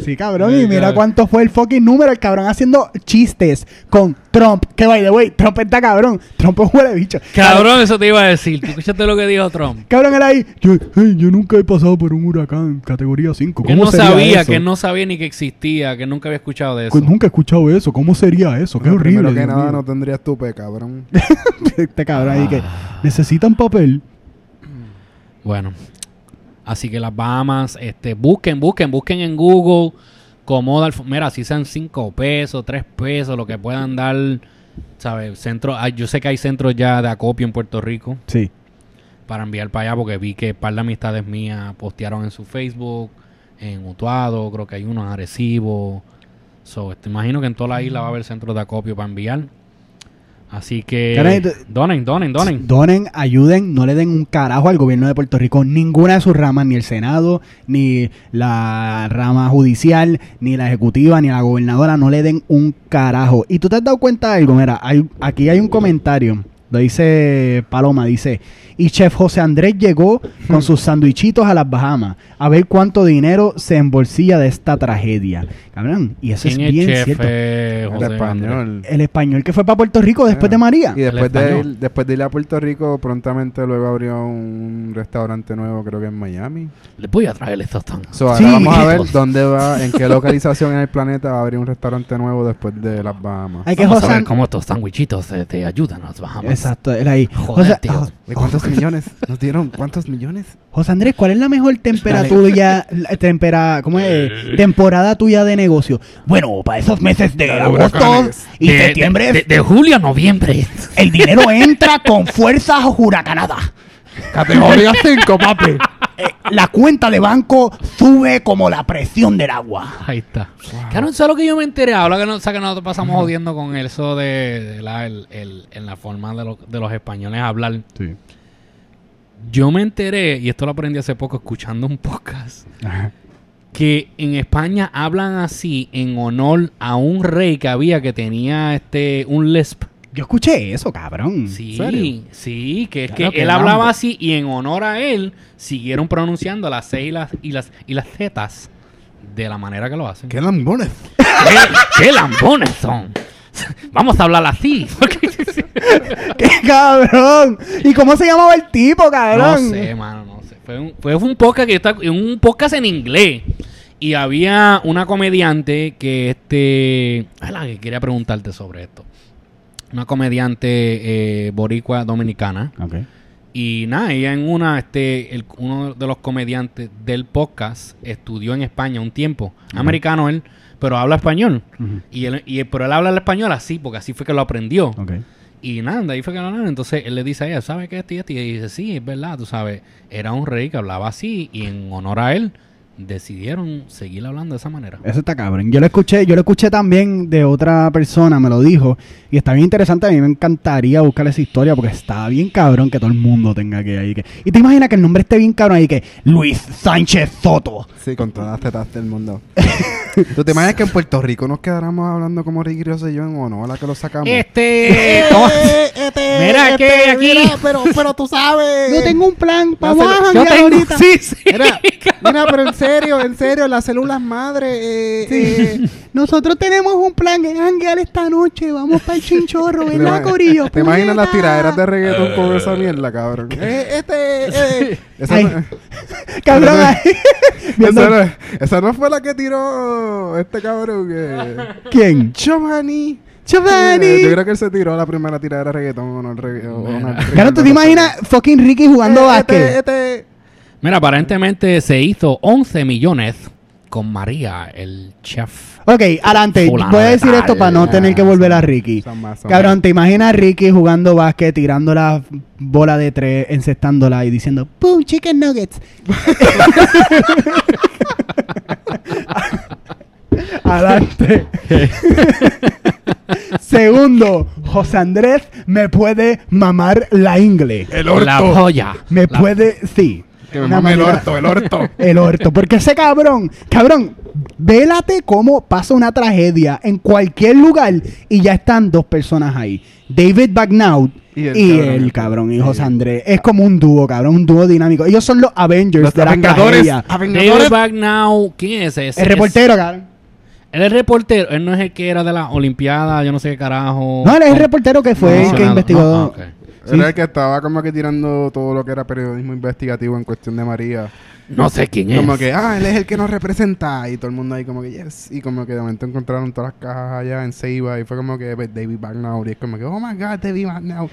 Sí, cabrón, y mira God. cuánto fue el fucking número, el cabrón haciendo chistes con Trump, que by the way, Trump está cabrón, Trump es huele bicho. Cabrón, eso te iba a decir. ¿Tú escuchaste lo que dijo Trump? Cabrón era ahí, yo, "Hey, yo nunca he pasado por un huracán categoría 5, Que él ¿cómo no sería sabía, eso? que no sabía ni que existía, que nunca había escuchado de eso. Que Nunca he escuchado eso, ¿cómo sería eso? Qué horrible. Primero que Dios nada, mío. no tendrías tupe, cabrón. <laughs> este cabrón ahí que necesitan papel. Bueno, así que las Bahamas, este, busquen, busquen, busquen en Google dar, mira, si sean 5 pesos, 3 pesos, lo que puedan dar, ¿sabes? Centro, ah, yo sé que hay centros ya de acopio en Puerto Rico Sí. para enviar para allá porque vi que un par de amistades mías postearon en su Facebook, en Utuado, creo que hay uno en Arecibo. So, este, imagino que en toda la isla va a haber centros de acopio para enviar. Así que Caray, donen, donen, donen. Donen, ayuden, no le den un carajo al gobierno de Puerto Rico, ninguna de sus ramas, ni el Senado, ni la rama judicial, ni la ejecutiva, ni la gobernadora, no le den un carajo. Y tú te has dado cuenta de algo, mira, hay- aquí hay un comentario, lo dice Paloma, dice, y Chef José Andrés llegó con sus sandwichitos a las Bahamas a ver cuánto dinero se embolsilla de esta tragedia. Cabrón, y eso es ¿Quién es bien chef, cierto. eh, El José español. El español que fue para Puerto Rico después de María. Y después de, ir, después de ir a Puerto Rico, prontamente luego abrió un restaurante nuevo, creo que en Miami. Les voy a traer estos tan. So, ahora Sí. vamos a ver <laughs> dónde va, en qué localización en el planeta va a abrir un restaurante nuevo después de las Bahamas. Hay que Vamos a José ver cómo estos sandwichitos eh, te ayudan a las Bahamas. Exacto, él ahí. Joder, José, tío. ¿De cuántos millones? ¿Nos dieron cuántos millones? José Andrés, ¿cuál es la mejor temperatura, la tempera, ¿cómo es? temporada tuya de negocio? Bueno, para esos meses de agosto huracanes. y De- septiembre, De, de- de julio a noviembre. el dinero entra con fuerza huracanada. Categoría 5, papi. Eh, la cuenta de banco sube como la presión del agua. Ahí está. Claro, eso es lo que yo me enteré. Ahora que, no, o sea, que nosotros pasamos jodiendo con eso de, de la, el- el- en la forma de, lo- de los españoles hablar. Sí. Yo me enteré, y esto lo aprendí hace poco escuchando un podcast, que en España hablan así en honor a un rey que había que tenía este un lisp. Yo escuché eso, cabrón. Sí, serio? sí, que es Claro que que él hablaba así y en honor a él siguieron pronunciando las C y las y las y las Zetas de la manera que lo hacen. ¡Qué lambones! ¿Qué, qué lambones son? Vamos a hablar así. <laughs> ¡Qué cabrón! ¿Y cómo se llamaba el tipo, No cabrón? sé, mano, no sé. Fue un, fue un podcast que yo estaba, un podcast en inglés. Y había una comediante que este. Es la que quería preguntarte sobre esto. Una comediante eh, boricua dominicana. Ok. Y nada, ella en una, este, el- uno de los comediantes del podcast estudió en España un tiempo. Americano él, pero habla español. Y él, y, pero él habla el español así, porque así fue que lo aprendió. Ok. Y nada, de ahí fue que lo hablaron. Entonces él le dice a ella, ¿sabe qué? Esto y? Y ella dice, sí, es verdad, tú sabes. Era un rey que hablaba así y en honor a él decidieron seguir hablando de esa manera. Eso está cabrón. Yo lo escuché, yo lo escuché también de otra persona, me lo dijo. Y está bien interesante. A mí me encantaría buscar esa historia porque está bien cabrón que todo el mundo tenga que ahí. Que... Y te imaginas que el nombre esté bien cabrón ahí que Luis Sánchez Soto. Sí, con todas las tetas del mundo. <laughs> ¿Tú te imaginas que en Puerto Rico nos quedáramos hablando como Ricky Rosselló y yo en honor a la que lo sacamos? Este... ¿cómo? Mira que aquí... pero, pero tú sabes. Yo tengo un plan para se- bajar ahorita. Sí, sí. Mira, <laughs> mira, pero en serio, en serio, las células madre. eh, Sí. eh, Nosotros tenemos un plan es janguear esta noche. Vamos para el chinchorro, ¿Te ¿verdad, Corillo? ¿Te imaginas las tiraderas de reggaetón con esa mierda, cabrón? eh, este. eh, Esa, Ay. no, <laughs> Cabrón, esa no- esa no fue la que tiró este cabrón. Que... ¿Quién? Giovanni. Giovanni. Yo creo que él se tiró la primera tiradera de reggaetón o no el reggaetón. Claro, ¿tú te imaginas fucking Ricky jugando eh, básquet? este, este, Mira, aparentemente se hizo 11 millones con María, el chef. Ok, adelante. Voy a de decir esto para no tener que volver a Ricky. Son más, son Cabrón, más. ¿te imaginas a Ricky jugando básquet, tirando la bola de tres, encestándola y diciendo ¡Pum! Chicken nuggets. <laughs> Adelante. <laughs> Segundo, José Andrés me puede mamar la ingle. La polla. Me La- puede, sí. Que me mame el orto, el orto. <laughs> El orto. Porque ese cabrón, cabrón, vélate cómo pasa una tragedia en cualquier lugar y ya están dos personas ahí. David Bagnaud y Y el, el cabrón, cabrón. y José Sí. Andrés. Es como un dúo, cabrón, un dúo dinámico. Ellos son los Avengers Los de la Vengadores. tragedia. David Bagnall, ¿quién es ese? El reportero, cabrón. Él es reportero, él no es el que era de la Olimpiada, yo no sé qué carajo. No, él es el reportero que fue el que investigó. No, ah, Sí. Era el que estaba como que tirando todo lo que era periodismo investigativo en cuestión de María. No sé quién es. Como que, ah, él es el que nos representa. Y todo el mundo ahí como que, yes. Y como que de momento encontraron todas las cajas allá en Ceiba. Y fue como que pues, David Bagnaud. Y es como que, oh my God, David Bagnaud.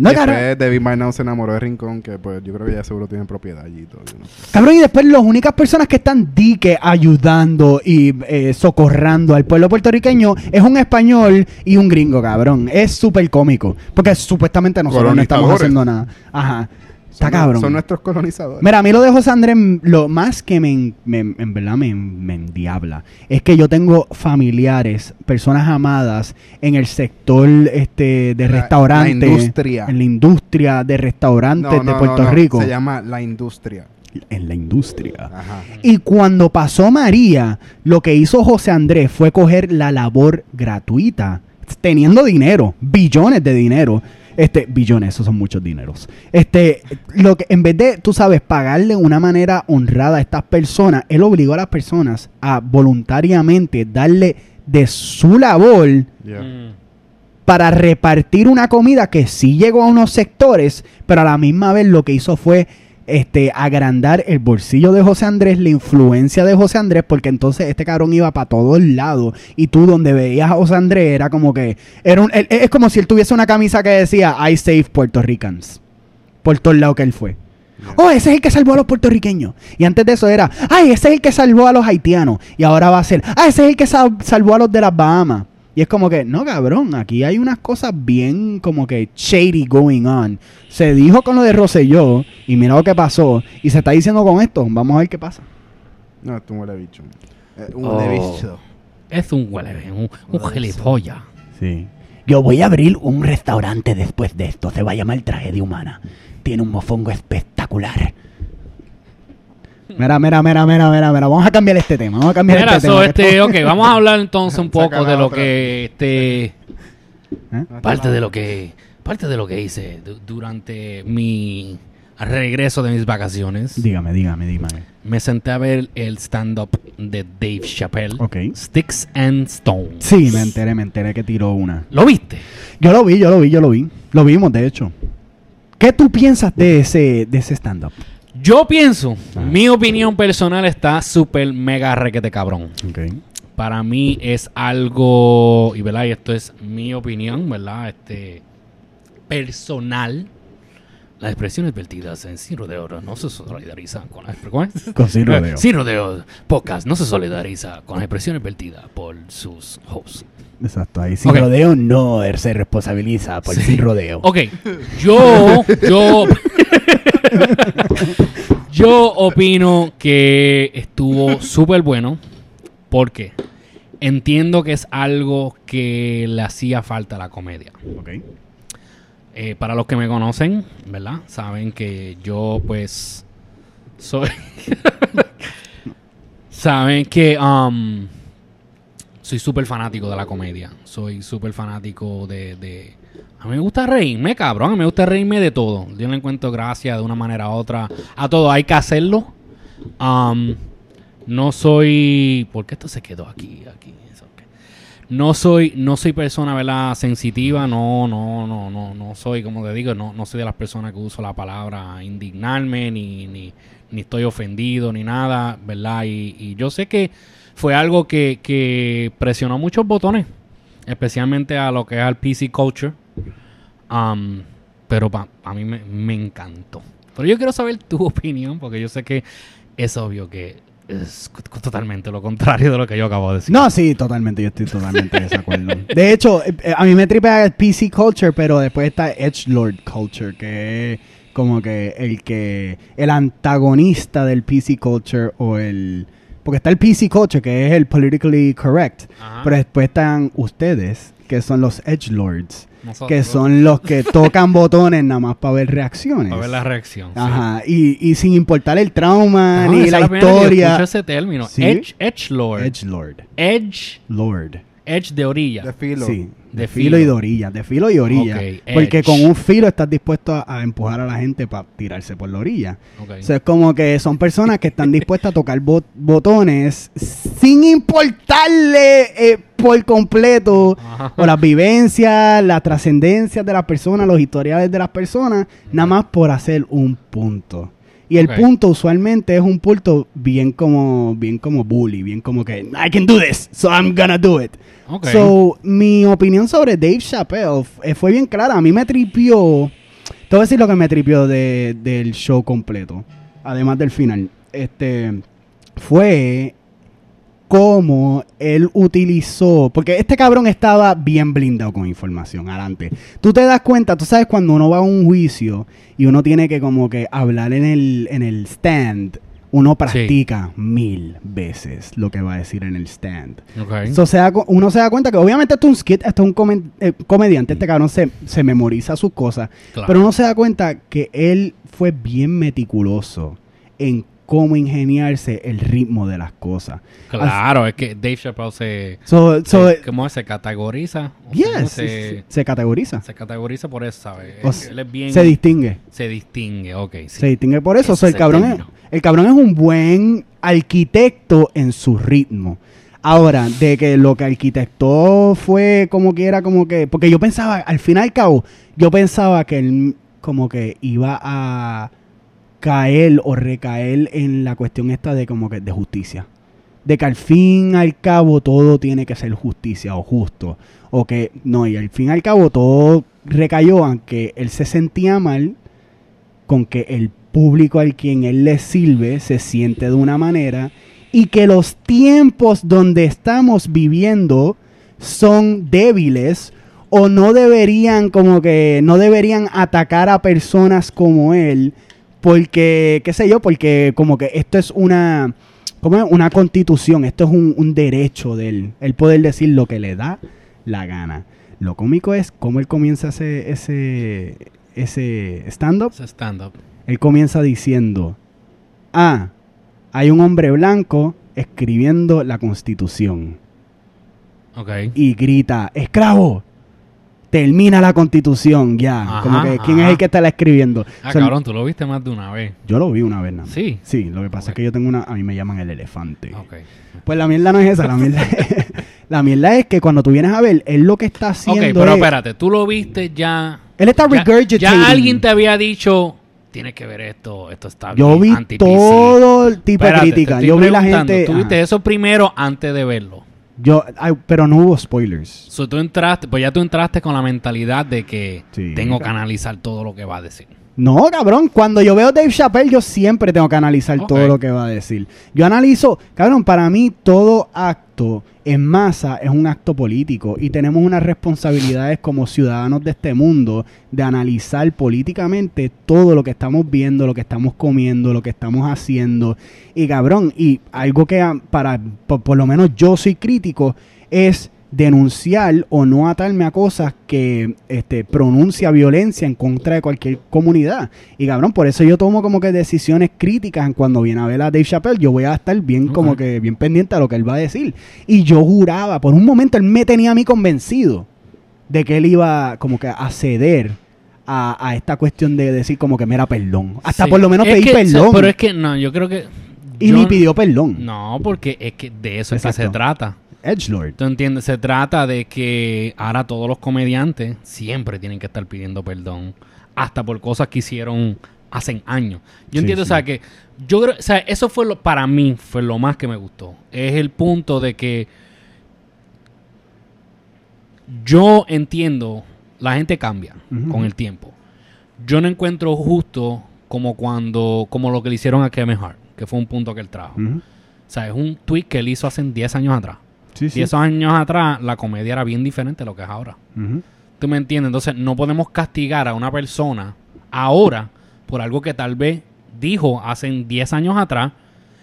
No, después cabrón. David Bagnaud se enamoró de Rincón. Que pues yo creo que ya seguro tiene propiedad allí y todo. no. Cabrón, y después las únicas personas que están dique ayudando y eh, socorrando al pueblo puertorriqueño es un español y un gringo, cabrón. Es súper cómico. Porque supuestamente nosotros no estamos haciendo nada. Ajá. Está Son- cabrón. Son nuestros colonizadores. Mira, a mí lo de José Andrés, lo más que me, en- me- en verdad me, me endiabla, es que yo tengo familiares, personas amadas en el sector este, de La- restaurantes. la industria. En la industria de restaurantes No, de Puerto no. Rico. Se llama La Industria. En la industria. Ajá. Y cuando pasó María, lo que hizo José Andrés fue coger la labor gratuita, teniendo dinero, billones de dinero. Este, billones, esos son muchos dineros. Este, lo que en vez de, tú sabes, pagarle de una manera honrada a estas personas, él obligó a las personas a voluntariamente darle de su labor Yeah. Mm. para repartir una comida que sí llegó a unos sectores, pero a la misma vez lo que hizo fue este agrandar el bolsillo de José Andrés, la influencia de José Andrés, porque entonces este cabrón iba para todos lados y tú donde veías a José Andrés era como que era un, es como si él tuviese una camisa que decía I save Puerto Ricans por todos lados que él fue. Oh, ese es el que salvó a los puertorriqueños. Y antes de eso era, ay, ese es el que salvó a los haitianos. Y ahora va a ser, ah, ese es el que sal- salvó a los de las Bahamas. Y es como que, no, cabrón, aquí hay unas cosas bien como que shady going on. Se dijo con lo de Rosselló y mira lo que pasó. Y se está diciendo con esto. Vamos a ver qué pasa. No, esto huele a bicho. Eh, un Oh. huele bicho. Es un huele, un, un gilipollas. Sí. Yo voy a abrir un restaurante después de esto. Se va a llamar Tragedia Humana. Tiene un mofongo espectacular. Mira, mira, mira, mira, mira, mira. Vamos a cambiar este tema. Vamos a cambiar Mira, este so, tema. este, ok, vamos a hablar entonces un <laughs> poco de lo otra. que, este, ¿Eh? parte de lo que, parte de lo que hice du- durante mi regreso de mis vacaciones. Dígame, dígame, dígame. Me senté a ver el stand-up de Dave Chappelle, Ok. Sticks and Stones. Sí, me enteré, me enteré que tiró una. ¿Lo viste? Yo lo vi, yo lo vi, yo lo vi. Lo vimos, de hecho. ¿Qué tú piensas de ese, de ese stand-up? Yo pienso, Ah. mi opinión personal está súper mega requete cabrón. Ok. Para mí es algo, y verdad, y esto es mi opinión, ¿verdad? Este personal. Las expresiones vertidas en Sin Rodeo no se solidarizan con las ¿cómo es? <laughs> Con Sin Rodeo. Sin Rodeo Podcast no se solidariza con las expresiones vertidas por sus hosts. Exacto, ahí sin Ok. rodeo no se responsabiliza por Sí. sin rodeo. Ok, yo, yo, <laughs> <laughs> <laughs> yo opino que estuvo súper bueno porque entiendo que es algo que le hacía falta a la comedia. Ok. Eh, para los que me conocen, ¿verdad? Saben que yo, pues, soy... <laughs> Saben que um, soy súper fanático de la comedia. Soy súper fanático de, de... A mí me gusta reírme, cabrón. A mí me gusta reírme de todo. Yo le encuentro gracia de una manera u otra. A todo hay que hacerlo. No soy... ¿Por qué esto se quedó aquí? Aquí. No soy, no soy persona, ¿verdad? Sensitiva, no, no, no, no, no soy, como te digo, no, no soy de las personas que uso la palabra indignarme, ni, ni, ni estoy ofendido, ni nada, ¿verdad? Y, y yo sé que fue algo que, que presionó muchos botones, especialmente a lo que es al PC culture. Um, pero pa- a mí me, me encantó. Pero yo quiero saber tu <laughs> opinión, porque yo sé que es obvio que es totalmente lo contrario de lo que yo acabo de decir. No, sí, totalmente, yo estoy totalmente de desacuerdo. <laughs> De hecho, eh, eh, a mí me tripea el PC culture, pero después está Edgelord culture, que es como que el que el antagonista del PC culture o el porque está el PC culture que es el politically correct, Ajá. pero después están ustedes que son los edgelords, Nosotros. que son los que <laughs> tocan botones nada más para ver reacciones. Para ver la reacción. sí. Ajá, y, y sin importar el trauma ni la yo historia. escucho ese término. Sí. Edge, edge lord. Edge. Edgelord. Edge, Lord. De orilla. De filo. Sí, de, De filo. filo. y de orilla, de filo y orilla. Porque edge. con un filo estás dispuesto a, a empujar a la gente para tirarse por la orilla. Ok. O sea, es como que son personas que están dispuestas a tocar bot- botones sin importarle eh, por completo Ajá. o las vivencias, las trascendencias de las personas, los historiales de las personas, nada más por hacer un punto. Y el punto usualmente es un punto bien como bien como bully, bien como que I can do this, so I'm gonna do it. Ok. So, mi opinión sobre Dave Chappelle fue bien clara. A mí me tripió. Te voy a decir lo que me tripió de- del show completo. Además del final. Este. Fue cómo él utilizó. Porque este cabrón estaba bien blindado con información. Adelante. Tú te das cuenta, tú sabes cuando uno va a un juicio y uno tiene que como que hablar en el, en el stand. Uno practica mil veces lo que va a decir en el stand. Ok. So, se da uno se da cuenta que obviamente esto es un skit, esto es un eh, comediante, este cabrón se, se memoriza sus cosas, Claro. pero uno se da cuenta que él fue bien meticuloso en cómo ingeniarse el ritmo de las cosas. Claro, es que Dave Chappelle se, So, so, se- ¿cómo es? se categoriza. yes, se, categoriza, se categoriza por eso, ¿sabes? O se- él es bien, se distingue, se distingue, ok. Sí. se distingue por eso. Ese So, el, cabrón es, el cabrón es un buen arquitecto en su ritmo. Ahora, de que lo que arquitectó fue como que era como que. Porque yo pensaba, al fin y al cabo, yo pensaba que él como que iba a caer o recaer en la cuestión esta de como que de justicia. De que al fin al cabo todo tiene que ser justicia o justo. O que no, y al fin al cabo todo recayó aunque él se sentía mal con que el público al quien él le sirve se siente de una manera y que los tiempos donde estamos viviendo son débiles o no deberían como que no deberían atacar a personas como él porque qué sé yo porque como que esto es una como es? una constitución esto es un, un derecho de él el poder decir lo que le da la gana lo cómico es cómo él comienza ese ese ese stand up Ese stand-up. él comienza diciendo, ah, hay un hombre blanco escribiendo la constitución Ok. y grita, esclavo, termina la constitución ya. Ajá, como que, ¿quién es el que está la escribiendo? Ah, O sea, cabrón, tú lo viste más de una vez. Yo lo vi una vez nada más. Sí. Sí, lo que pasa es que yo tengo una, a mí me llaman el elefante. Ok. Pues la mierda no es esa, la mierda, <laughs> la mierda es que cuando tú vienes a ver, él lo que está haciendo Ok, pero es- espérate, tú lo viste ya. Él está regurgitating. Ya alguien te había dicho, tienes que ver esto, esto está Yo bien, vi anti-PC". todo el tipo Espérate, de crítica. Yo vi la gente. Tú viste ajá. eso primero antes de verlo. Yo, ay, pero no hubo spoilers. So, tú entraste, pues ya tú entraste con la mentalidad de que Sí. tengo que analizar todo lo que va a decir. No, cabrón, cuando yo veo Dave Chappelle, yo siempre tengo que analizar todo lo que va a decir. Yo analizo, cabrón, para mí todo acto en masa es un acto político y tenemos unas responsabilidades como ciudadanos de este mundo de analizar políticamente todo lo que estamos viendo, lo que estamos comiendo, lo que estamos haciendo. Y cabrón, y algo que ah, para, por, por lo menos yo soy crítico, es denunciar o no atarme a cosas que este, pronuncia violencia en contra de cualquier comunidad. Y cabrón, por eso yo tomo como que decisiones críticas en cuando viene a ver a Dave Chappelle. Yo voy a estar bien como que bien pendiente a lo que él va a decir. Y yo juraba, por un momento él me tenía a mí convencido de que él iba como que a ceder a, a esta cuestión de decir como que mira perdón. Hasta Sí. por lo menos Es pedir que, perdón. Pero es que no, yo creo que. y yo- ni pidió perdón. No, porque es que de eso es que se trata. Edgelord. ¿Tú entiendes? Se trata de que ahora todos los comediantes siempre tienen que estar pidiendo perdón. Hasta por cosas que hicieron hace años. Yo Sí, entiendo, sí. o sea, que yo creo, o sea, eso fue lo, para mí, fue lo más que me gustó. Es el punto de que yo entiendo, la gente cambia con el tiempo. Yo no encuentro justo como cuando, como lo que le hicieron a Kevin Hart, que fue un punto que él trajo. O sea, es un tweet que él hizo hace 10 años atrás. Sí, sí. 10 años atrás la comedia era bien diferente de lo que es ahora. Ujú. ¿Tú me entiendes? Entonces no podemos castigar a una persona ahora por algo que tal vez dijo hace 10 años atrás.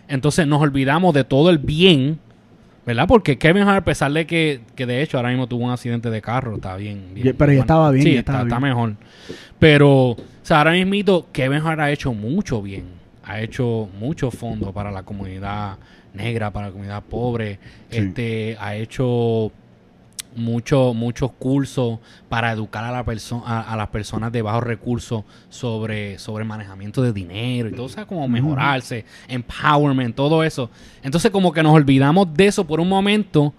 Entonces nos olvidamos de todo el bien, ¿verdad? Porque Kevin Hart, a pesar de que, que de hecho ahora mismo tuvo un accidente de carro, está bien. pero ya estaba bien, Sí, ya está, estaba está bien. mejor. Pero, o sea, ahora mismo Kevin Hart ha hecho mucho bien. Ha hecho mucho fondo para la comunidad negra, para la comunidad pobre. Sí. Este, ha hecho mucho, muchos cursos para educar a, la perso- a, a las personas de bajos recursos sobre, sobre manejamiento de dinero y todo, o sea, como mejorarse, empowerment, todo eso. Entonces como que nos olvidamos de eso por un momento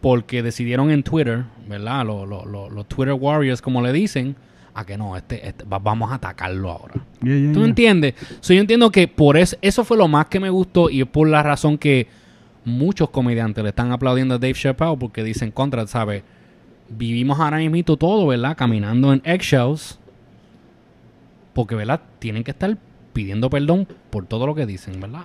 porque decidieron en Twitter, ¿verdad? Los, los- los- los Twitter Warriors, como le dicen, a que no, este, este- va- vamos a atacarlo ahora. ¿Tú ya. entiendes? So, yo entiendo que por eso, eso fue lo más que me gustó y es por la razón que muchos comediantes le están aplaudiendo a Dave Chappelle porque dicen contra, ¿sabes? Vivimos ahora mismo todo, ¿verdad? Caminando en eggshells porque, ¿verdad? Tienen que estar pidiendo perdón por todo lo que dicen, ¿verdad?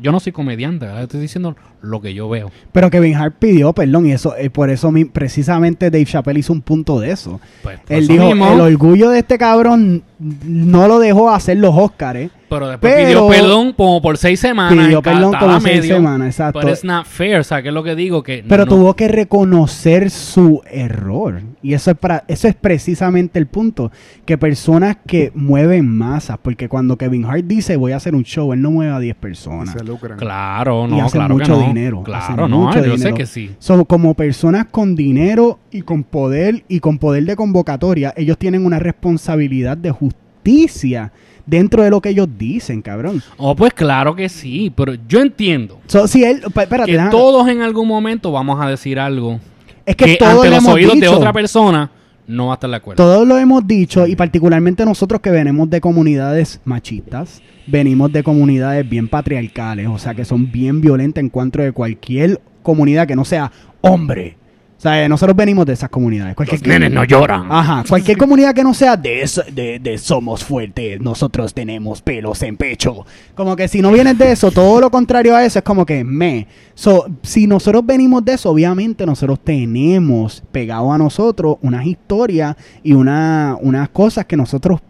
Yo no soy comediante, ¿verdad? Estoy diciendo lo que yo veo. Pero Kevin Hart pidió perdón y eso, eh, por eso mi- precisamente Dave Chappelle hizo un punto de eso. Pues, Él eso dijo, mismo, el orgullo de este cabrón no lo dejó hacer los Oscars. pero después pero- pidió perdón como por seis semanas. Pidió perdón como seis medio, semanas, exacto. Pero it's not fair, o sea, que es lo que digo que... Pero no- tuvo que reconocer su error. Y eso es, para, eso es precisamente el punto. Que personas que mueven masas, porque cuando Kevin Hart dice voy a hacer un show, él no mueve a 10 Y personas. se lucran. Claro, Y no, hacen claro mucho que no. dinero, Claro, hacen no, mucho yo sé que sí. Son como personas con dinero y con poder y con poder de convocatoria, ellos tienen una responsabilidad de justicia dentro de lo que ellos dicen, cabrón. Oh, pues claro que sí, pero yo entiendo So, si él, pa- espérate, que déjame- todos en algún momento vamos a decir algo es que, que, todos ante lo los hemos oídos de otra persona no va a estar acuerdo. Todos lo hemos dicho y particularmente nosotros que venimos de comunidades machistas, venimos de comunidades bien patriarcales, o sea que son bien violentas en cuanto de cualquier comunidad que no sea hombre. O sea, nosotros venimos de esas comunidades. Cualquier Los nenes no lloran. Ajá, cualquier comunidad que no sea de, eso- de, de somos fuertes, nosotros tenemos pelos en pecho. Como que si no vienes de eso, todo lo contrario a eso es como que me. So, si nosotros venimos de eso, obviamente nosotros tenemos pegado a nosotros unas historias y una, unas cosas que nosotros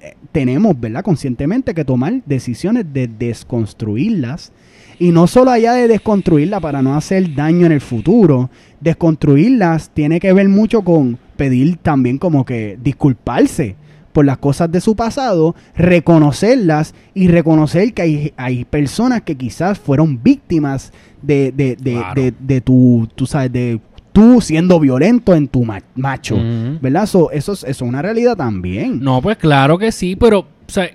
eh, tenemos, ¿verdad? Conscientemente que tomar decisiones de desconstruirlas. Y no solo allá de desconstruirla para no hacer daño en el futuro, desconstruirlas tiene que ver mucho con pedir también como que disculparse por las cosas de su pasado, reconocerlas y reconocer que hay, hay personas que quizás fueron víctimas de, de, de, Claro. de, de tu, tú sabes, de tú siendo violento en tu ma- macho. ¿verdad? So, eso, es, eso es una realidad también. No, pues claro que sí, pero, o sea,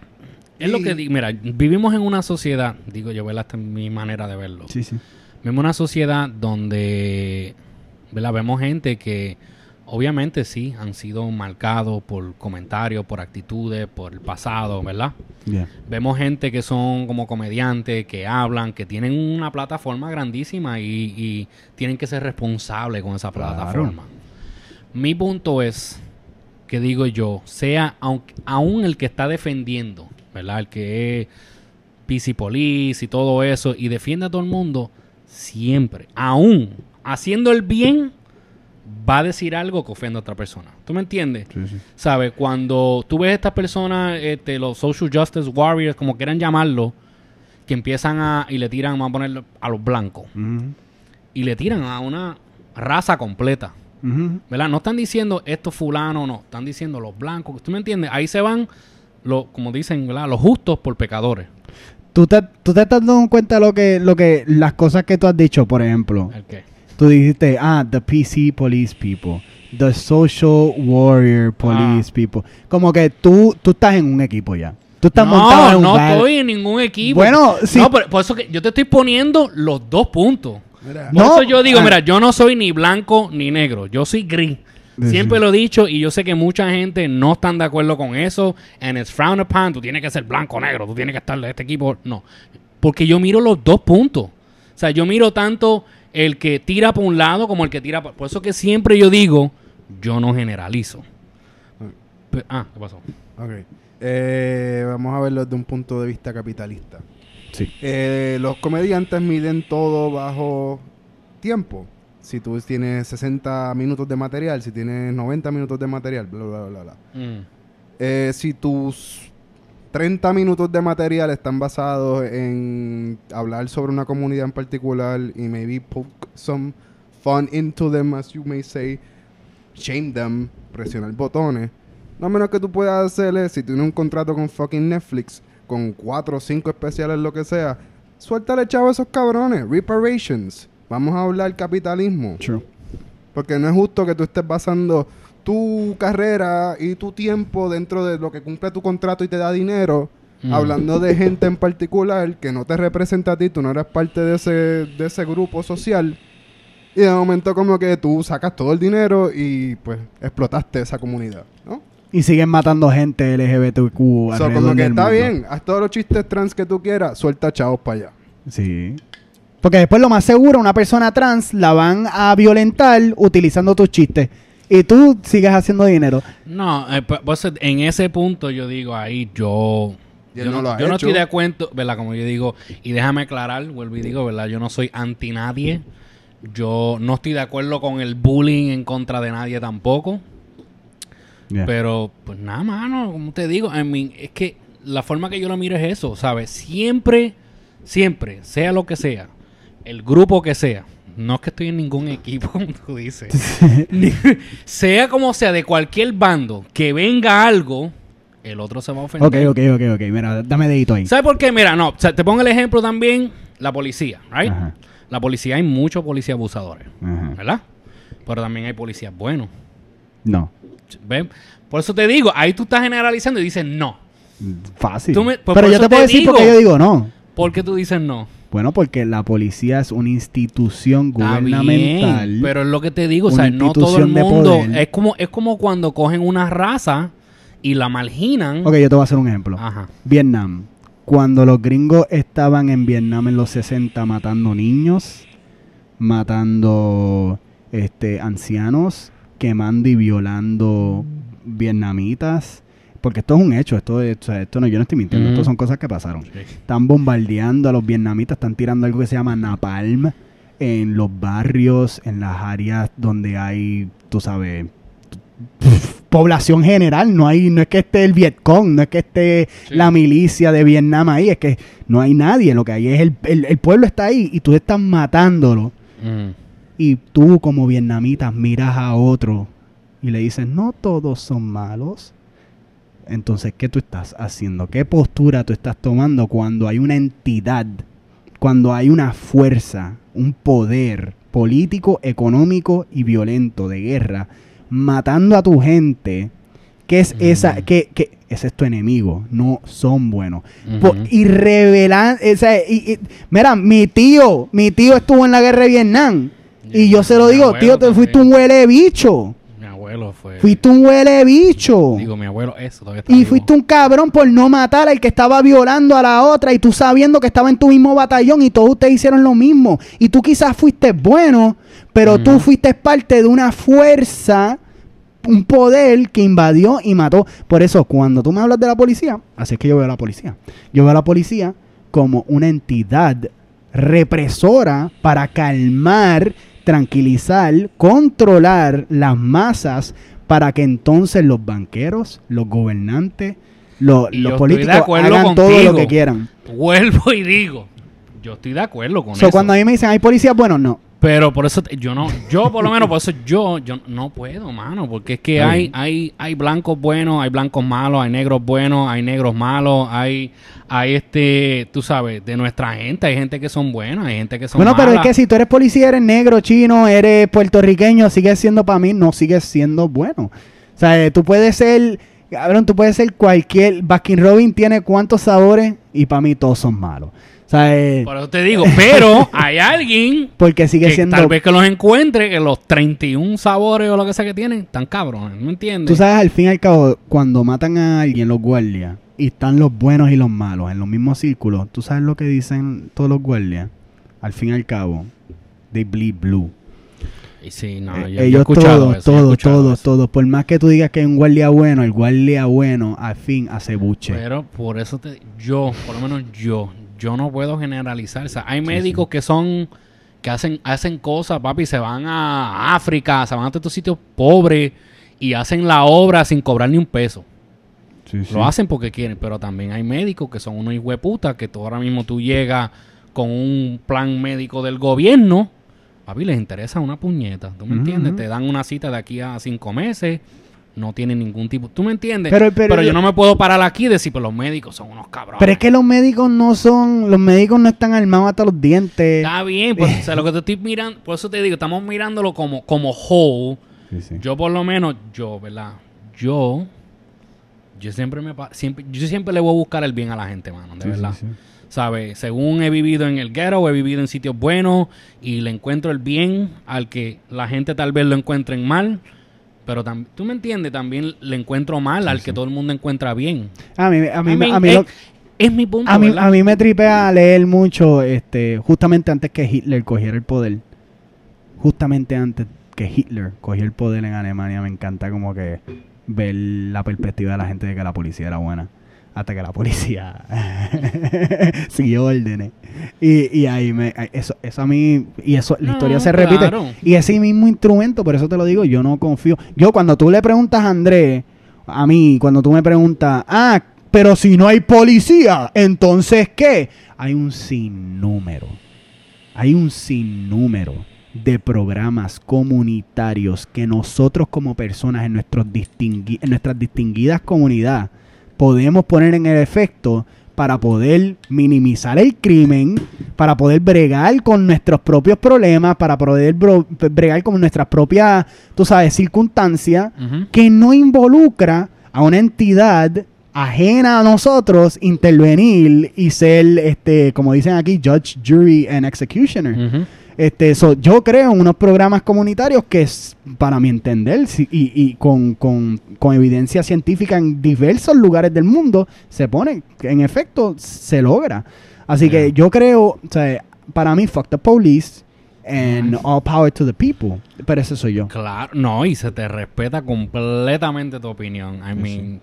es lo que digo. Mira, vivimos en una sociedad, digo yo, ¿verdad? Esta es mi manera de verlo. Sí, sí. Vemos una sociedad donde, ¿verdad? Vemos gente que obviamente sí han sido marcados por comentarios, por actitudes, por el pasado, ¿verdad? Yeah. Vemos gente que son como comediantes, que hablan, que tienen una plataforma grandísima y, y tienen que ser responsables con esa Claro. plataforma. Mi punto es que digo yo, sea aunque, aún el que está defendiendo, ¿verdad? El que es PC Police y todo eso y defiende a todo el mundo, siempre, aún haciendo el bien, va a decir algo que ofenda a otra persona. ¿Tú me entiendes? Sí, sí. ¿Sabes? Cuando tú ves estas personas, este, los social justice warriors, como quieran llamarlo, que empiezan a y le tiran, vamos a ponerlo a los blancos, y le tiran a una raza completa. ¿Verdad? No están diciendo esto fulano, no. Están diciendo los blancos. ¿Tú me entiendes? Ahí se van, los, como dicen, ¿verdad? Los justos por pecadores. ¿Tú te, tú te estás dando cuenta de lo que, lo que, las cosas que tú has dicho, por ejemplo. ¿El qué? Tú dijiste, ah, the PC police people, the social warrior police Ah. people. Como que tú, tú estás en un equipo ya. Tú estás no, montado en un no bar- estoy en ningún equipo. Bueno, sí. No, pero por eso que yo te estoy poniendo los dos puntos. Mira, Por No, eso yo digo, ah. mira, yo no soy ni blanco ni negro, yo soy gris. Siempre lo he dicho y yo sé que mucha gente no están de acuerdo con eso. And it's frowned upon. Tú tienes que ser blanco o negro. Tú tienes que estar de este equipo. No. Porque yo miro los dos puntos. O sea, yo miro tanto el que tira por un lado como el que tira por... Por eso que siempre yo digo, yo no generalizo. Pe- ah, ¿qué pasó? Ok. Eh, vamos a verlo desde un punto de vista capitalista. Sí. Eh, los comediantes miden todo bajo tiempo. Si tú tienes 60 minutos de material, si tienes 90 minutos de material, bla, bla, bla, bla. Mm. Eh, si tus 30 minutos de material están basados en hablar sobre una comunidad en particular y maybe poke some fun into them, as you may say, shame them, presionar botones. No menos que tú puedas hacerle, si tienes un contrato con fucking Netflix, con cuatro o cinco especiales, lo que sea, suéltale chavo a esos cabrones. Reparations. Vamos a hablar capitalismo. True. Porque no es justo que tú estés basando tu carrera y tu tiempo dentro de lo que cumple tu contrato y te da dinero, Mm. hablando de gente en particular que no te representa a ti, tú no eres parte de ese, de ese grupo social. Y de momento como que tú sacas todo el dinero y pues explotaste esa comunidad, ¿no? Y siguen matando gente LGBTQ So, alrededor como que está mundo. bien, haz todos los chistes trans que tú quieras, suelta chavos para allá. Sí. Porque después lo más seguro, una persona trans la van a violentar utilizando tus chistes. Y tú sigues haciendo dinero. No, eh, por eso en ese punto yo digo ahí yo... Yo, no no, lo ha yo no hecho. estoy de acuerdo, ¿verdad? Como yo digo, y déjame aclarar, vuelvo y digo, ¿verdad? Yo no soy anti nadie. Yo no estoy de acuerdo con el bullying en contra de nadie tampoco. Pero, pues nada, mano, como te digo, I mean, es que la forma que yo lo miro es eso, ¿sabes? Siempre, siempre, sea lo que sea, el grupo que sea, no es que estoy en ningún equipo, <laughs> como tú dices, Ni- <laughs> sea como sea, de cualquier bando, que venga algo, el otro se va a ofender. Ok, ok, ok, ok. Mira, dame dedito ahí. ¿Sabes por qué? Mira, no, o sea, te pongo el ejemplo también, la policía, ¿right? Ajá. La policía hay muchos policías abusadores, Ajá. ¿verdad? Pero también hay policías buenos. No. ¿Ven? Por eso te digo, ahí tú estás generalizando y dices no. Fácil. Tú me- pues Pero yo eso te puedo te decir digo. porque yo digo no. ¿Por qué tú dices no? Bueno, porque la policía es una institución gubernamental. bien, pero es lo que te digo, o sea, no todo el mundo. Es como, es como cuando cogen una raza y la marginan. Ok, yo te voy a hacer un ejemplo. Ajá. Vietnam. Cuando los gringos estaban en Vietnam en los 60 matando niños, matando este ancianos, quemando y violando vietnamitas, porque esto es un hecho, esto, es- o sea, esto no, yo no estoy mintiendo, Ujú. esto son cosas que pasaron. Están bombardeando a los vietnamitas, están tirando algo que se llama napalm en los barrios, en las áreas donde hay, tú sabes, población general, no hay, no es que esté el Vietcong, no es que esté Sí. la milicia de Vietnam ahí, es que no hay nadie, lo que hay es el, el, el pueblo está ahí y tú estás matándolo Mm. y tú como vietnamita miras a otro y le dices, no todos son malos. Entonces, ¿qué tú estás haciendo? ¿Qué postura tú estás tomando cuando hay una entidad, cuando hay una fuerza, un poder político, económico y violento de guerra, matando a tu gente? ¿Qué es esa? ¿Qué, qué- ese es tu enemigo, no son buenos. Y revelan, o sea, y- y- mira, mi tío, mi tío estuvo en la guerra de Vietnam. Y yo se lo digo, tío, te fuiste un huele bicho. Abuelo fue. Fuiste un huele bicho. Digo, mi abuelo, eso todavía está Y vivo. fuiste un cabrón por no matar al que estaba violando a la otra y tú sabiendo que estaba en tu mismo batallón y todos ustedes hicieron lo mismo. Y tú quizás fuiste bueno, pero tú fuiste parte de una fuerza, un poder que invadió y mató. Por eso, cuando tú me hablas de la policía, así es que yo veo a la policía. Yo veo a la policía como una entidad represora para calmar, tranquilizar, controlar las masas para que entonces los banqueros, los gobernantes, los políticos hagan todo lo que quieran. Vuelvo y digo, yo estoy de acuerdo con So, eso. cuando a mí me dicen, hay policías buenos, no. Pero por eso te- yo no, yo por lo menos por eso yo, yo no puedo, mano, porque es que hay, hay, hay blancos buenos, hay blancos malos, hay negros buenos, hay negros malos, hay, hay este, tú sabes, de nuestra gente, hay gente que son buenas, hay gente que son Bueno, pero es que si tú eres policía, eres negro, chino, eres puertorriqueño, sigues siendo para mí, no sigues siendo bueno. O sea, eh, tú puedes ser, cabrón, tú puedes ser cualquier. Baskin Robin tiene cuántos sabores y para mí todos son malos. Sea, eh, Por eso te digo, pero hay alguien <laughs> porque sigue que siendo. tal vez que los encuentre, que los 31 sabores o lo que sea que tienen, están cabrones, ¿no entiendes? Tú sabes, al fin y al cabo, cuando matan a alguien, los guardias, y están los buenos y los malos en los mismos círculos, tú sabes lo que dicen todos los guardias. Al fin y al cabo, they bleed blue. Y sí, no, Eh, yo- yo he ellos escuchado todos, eso, yo he todos, todos, todos. Por más que tú digas que hay un guardia bueno, el guardia bueno al fin hace buche. Pero por eso te, yo, por lo menos yo, yo no puedo generalizar. O sea, hay médicos que son, que hacen, hacen cosas, papi, se van a África, se van a estos sitios pobres y hacen la obra sin cobrar ni un peso. Sí. Lo hacen porque quieren, pero también hay médicos que son unos hueputas que tú ahora mismo tú llegas con un plan médico del gobierno, papi, les interesa una puñeta. ¿Tú me entiendes? Te dan una cita de aquí a cinco meses, no tienen ningún tipo. ¿Tú me entiendes? Pero- Pero, pero- yo no me puedo parar aquí y decir, pues los médicos son unos cabrones. Pero es que los médicos no son, los médicos no están armados hasta los dientes. Está bien, pues, <laughs> o sea, lo que te estoy mirando, por eso te digo, estamos mirándolo como, como whole. Sí, sí. Yo por lo menos, yo, ¿verdad? Yo, yo siempre me, siempre, yo siempre le voy a buscar el bien a la gente, mano, de Sí, verdad. ¿Sabes? Según he vivido en el ghetto, he vivido en sitios buenos y le encuentro el bien al que la gente tal vez lo encuentren mal. Pero tú me entiendes, también le encuentro mal al que todo el mundo encuentra bien. A mí, a mí, I mean, a mí, es, lo- es mi punto, a mí, a mí me tripea leer mucho, este, justamente antes que Hitler cogiera el poder. Justamente antes que Hitler cogiera el poder en Alemania, me encanta como que ver la perspectiva de la gente de que la policía era buena. Hasta que la policía <laughs> siguió órdenes. Y, y ahí me, eso, eso a mí, y eso, la No, historia se repite. claro. Y ese mismo instrumento, por eso te lo digo, yo no confío. Yo cuando tú le preguntas a Andrés, a mí, cuando tú me preguntas, ah, pero si no hay policía, entonces ¿qué? Hay un sinnúmero, hay un sinnúmero de programas comunitarios que nosotros como personas en, nuestros distingui- en nuestras distinguidas comunidades podemos poner en el efecto para poder minimizar el crimen, para poder bregar con nuestros propios problemas, para poder bregar con nuestras propias, tú sabes, circunstancias, que no involucra a una entidad ajena a nosotros intervenir y ser, este, como dicen aquí, judge, jury and executioner. Ujú. Este, so, yo creo en unos programas comunitarios que, es, para mi entender, si- y, y con, con- con evidencia científica en diversos lugares del mundo, se pone, en efecto, se logra. Así Yeah. que yo creo, o sea, para mí, fuck the police and all power to the people. Pero ese soy yo. Claro, no, y se te respeta completamente tu opinión. I mean,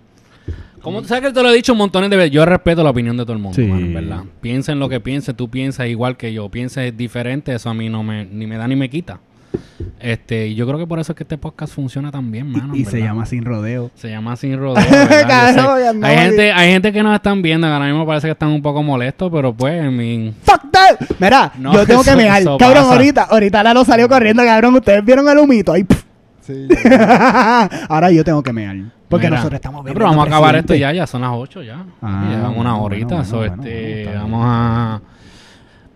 como tú sabes que te lo he dicho un montón de veces, yo respeto la opinión de todo el mundo, Sí. mano, en ¿verdad? Piensa en lo que pienses, tú piensas igual que yo, pienses diferente, eso a mí no me, ni me da ni me quita. Este, y yo creo que por eso es que este podcast funciona tan bien, mano. y en se llama Sin Rodeo. Se llama Sin Rodeo. <laughs> no, hay, gente, hay gente que nos están viendo, que ahora mismo parece que están un poco molestos, pero pues, I mean, Fuck that. Mira, No, yo tengo que eso- mear. eso Cabrón, pasa. ahorita, ahorita Lalo salió corriendo, cabrón. Ustedes vieron el humito ahí. Sí, <laughs> Ahora yo tengo que mear. Porque Mira, nosotros estamos viendo. Pero vamos a acabar esto ya, ya son las 8 ya. Ah, Llevamos una horita. bueno, so, bueno, este, vamos a.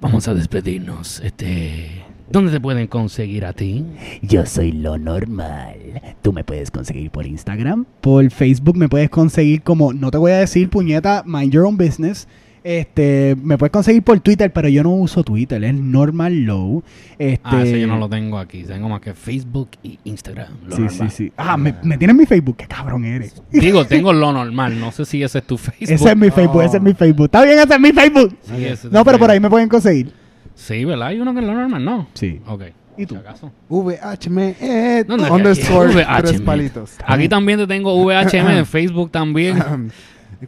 Vamos a despedirnos. Este. ¿Dónde te pueden conseguir a ti? Yo soy lo normal. Tú me puedes conseguir por Instagram, por Facebook me puedes conseguir como, no te voy a decir puñeta, mind your own business. Este, me puedes conseguir por Twitter, pero yo no uso Twitter, es normal low. Este, Ah, eso yo no lo tengo aquí. Tengo más que Facebook y Instagram. lo Sí, normal. sí, sí. Ah, me, me tienes mi Facebook, qué cabrón eres. <laughs> Digo, tengo lo normal. No sé si ese es tu Facebook. Ese es mi Facebook, ese es mi Facebook. Está bien, ese es mi Facebook. Sí, ese es tu No, pero por ahí me pueden conseguir. Sí, ¿verdad? Hay uno que es lo normal, ¿no? Sí. Ok. ¿Y tú? VHM eh, ¿Dónde es underscore aquí? tres VHM. palitos. Aquí también te tengo VHM en <laughs> Facebook también. <laughs>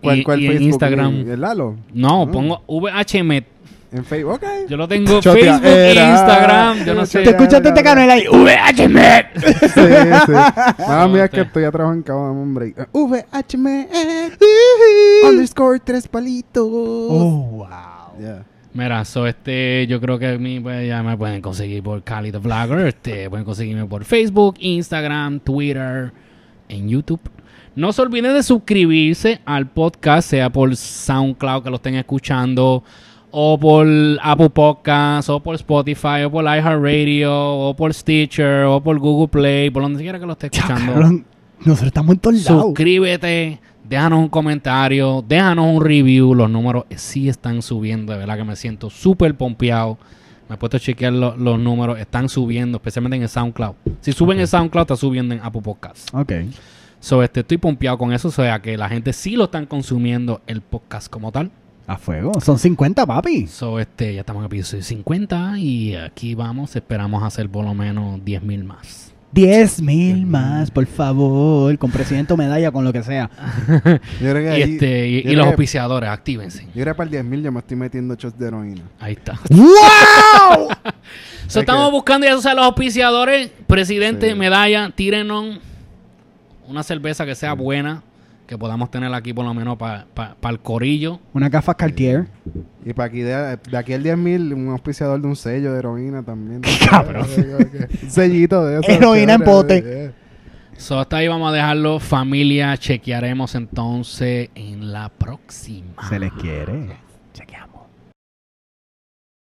¿Cuál, Y- cuál y en Facebook? Instagram. ¿El Lalo? No, Ah. pongo VHM. En Facebook, ok. Yo lo tengo Chotea Facebook e. Instagram. Yo no sé. ¿Te escuchaste este canal ahí? VHM. Sí, sí. <laughs> Nada, mira Ok. que estoy a trabajar en Cabo. VHM underscore tres palitos. Oh, wow. Yeah. Mira, so este, yo creo que a mí pues, ya me pueden conseguir por Cali the Vlogger. Este, pueden conseguirme por Facebook, Instagram, Twitter, en YouTube. No se olviden de suscribirse al podcast, sea por SoundCloud que lo estén escuchando, o por Apple Podcasts, o por Spotify, o por iHeartRadio, o por Stitcher, o por Google Play, por donde quiera que lo esté Ya, escuchando. cabrón, Nosotros estamos en todos lados. Suscríbete, déjanos un comentario, déjanos un review. Los números sí están subiendo, de verdad que me siento súper pompeado. Me he puesto a chequear lo- los números, están subiendo, especialmente en el SoundCloud. Si suben en SoundCloud, está subiendo en Apple Podcasts. Ok. So, este, estoy pompeado con eso, o sea que la gente sí lo están consumiendo el podcast como tal. A fuego. Son 50, papi. So, este, ya estamos en episodio 50 y aquí vamos, esperamos hacer por lo menos 10 mil más. 10 mil más, por favor. Con presidente o medalla, con lo que sea. <laughs> Yo creo que Y, ahí- este, y, yo y creo los auspiciadores, actívense. Yo creo que para el 10.000 yo me estoy metiendo shots de heroína. Ahí está. <laughs> ¡Wow! <laughs> So, estamos que- buscando ya sea los auspiciadores, presidente, Sí. medalla, tírenos una cerveza que sea buena, que podamos tener aquí por lo menos para el corillo. Una gafas Cartier. Y para aquí de, de aquí al 10.000, un auspiciador de un sello de heroína también. <laughs> Cabrón. Un sellito de eso. Heroína en pote. yeah. So, hasta ahí vamos a dejarlo. Familia, chequearemos entonces en la próxima. Se les quiere.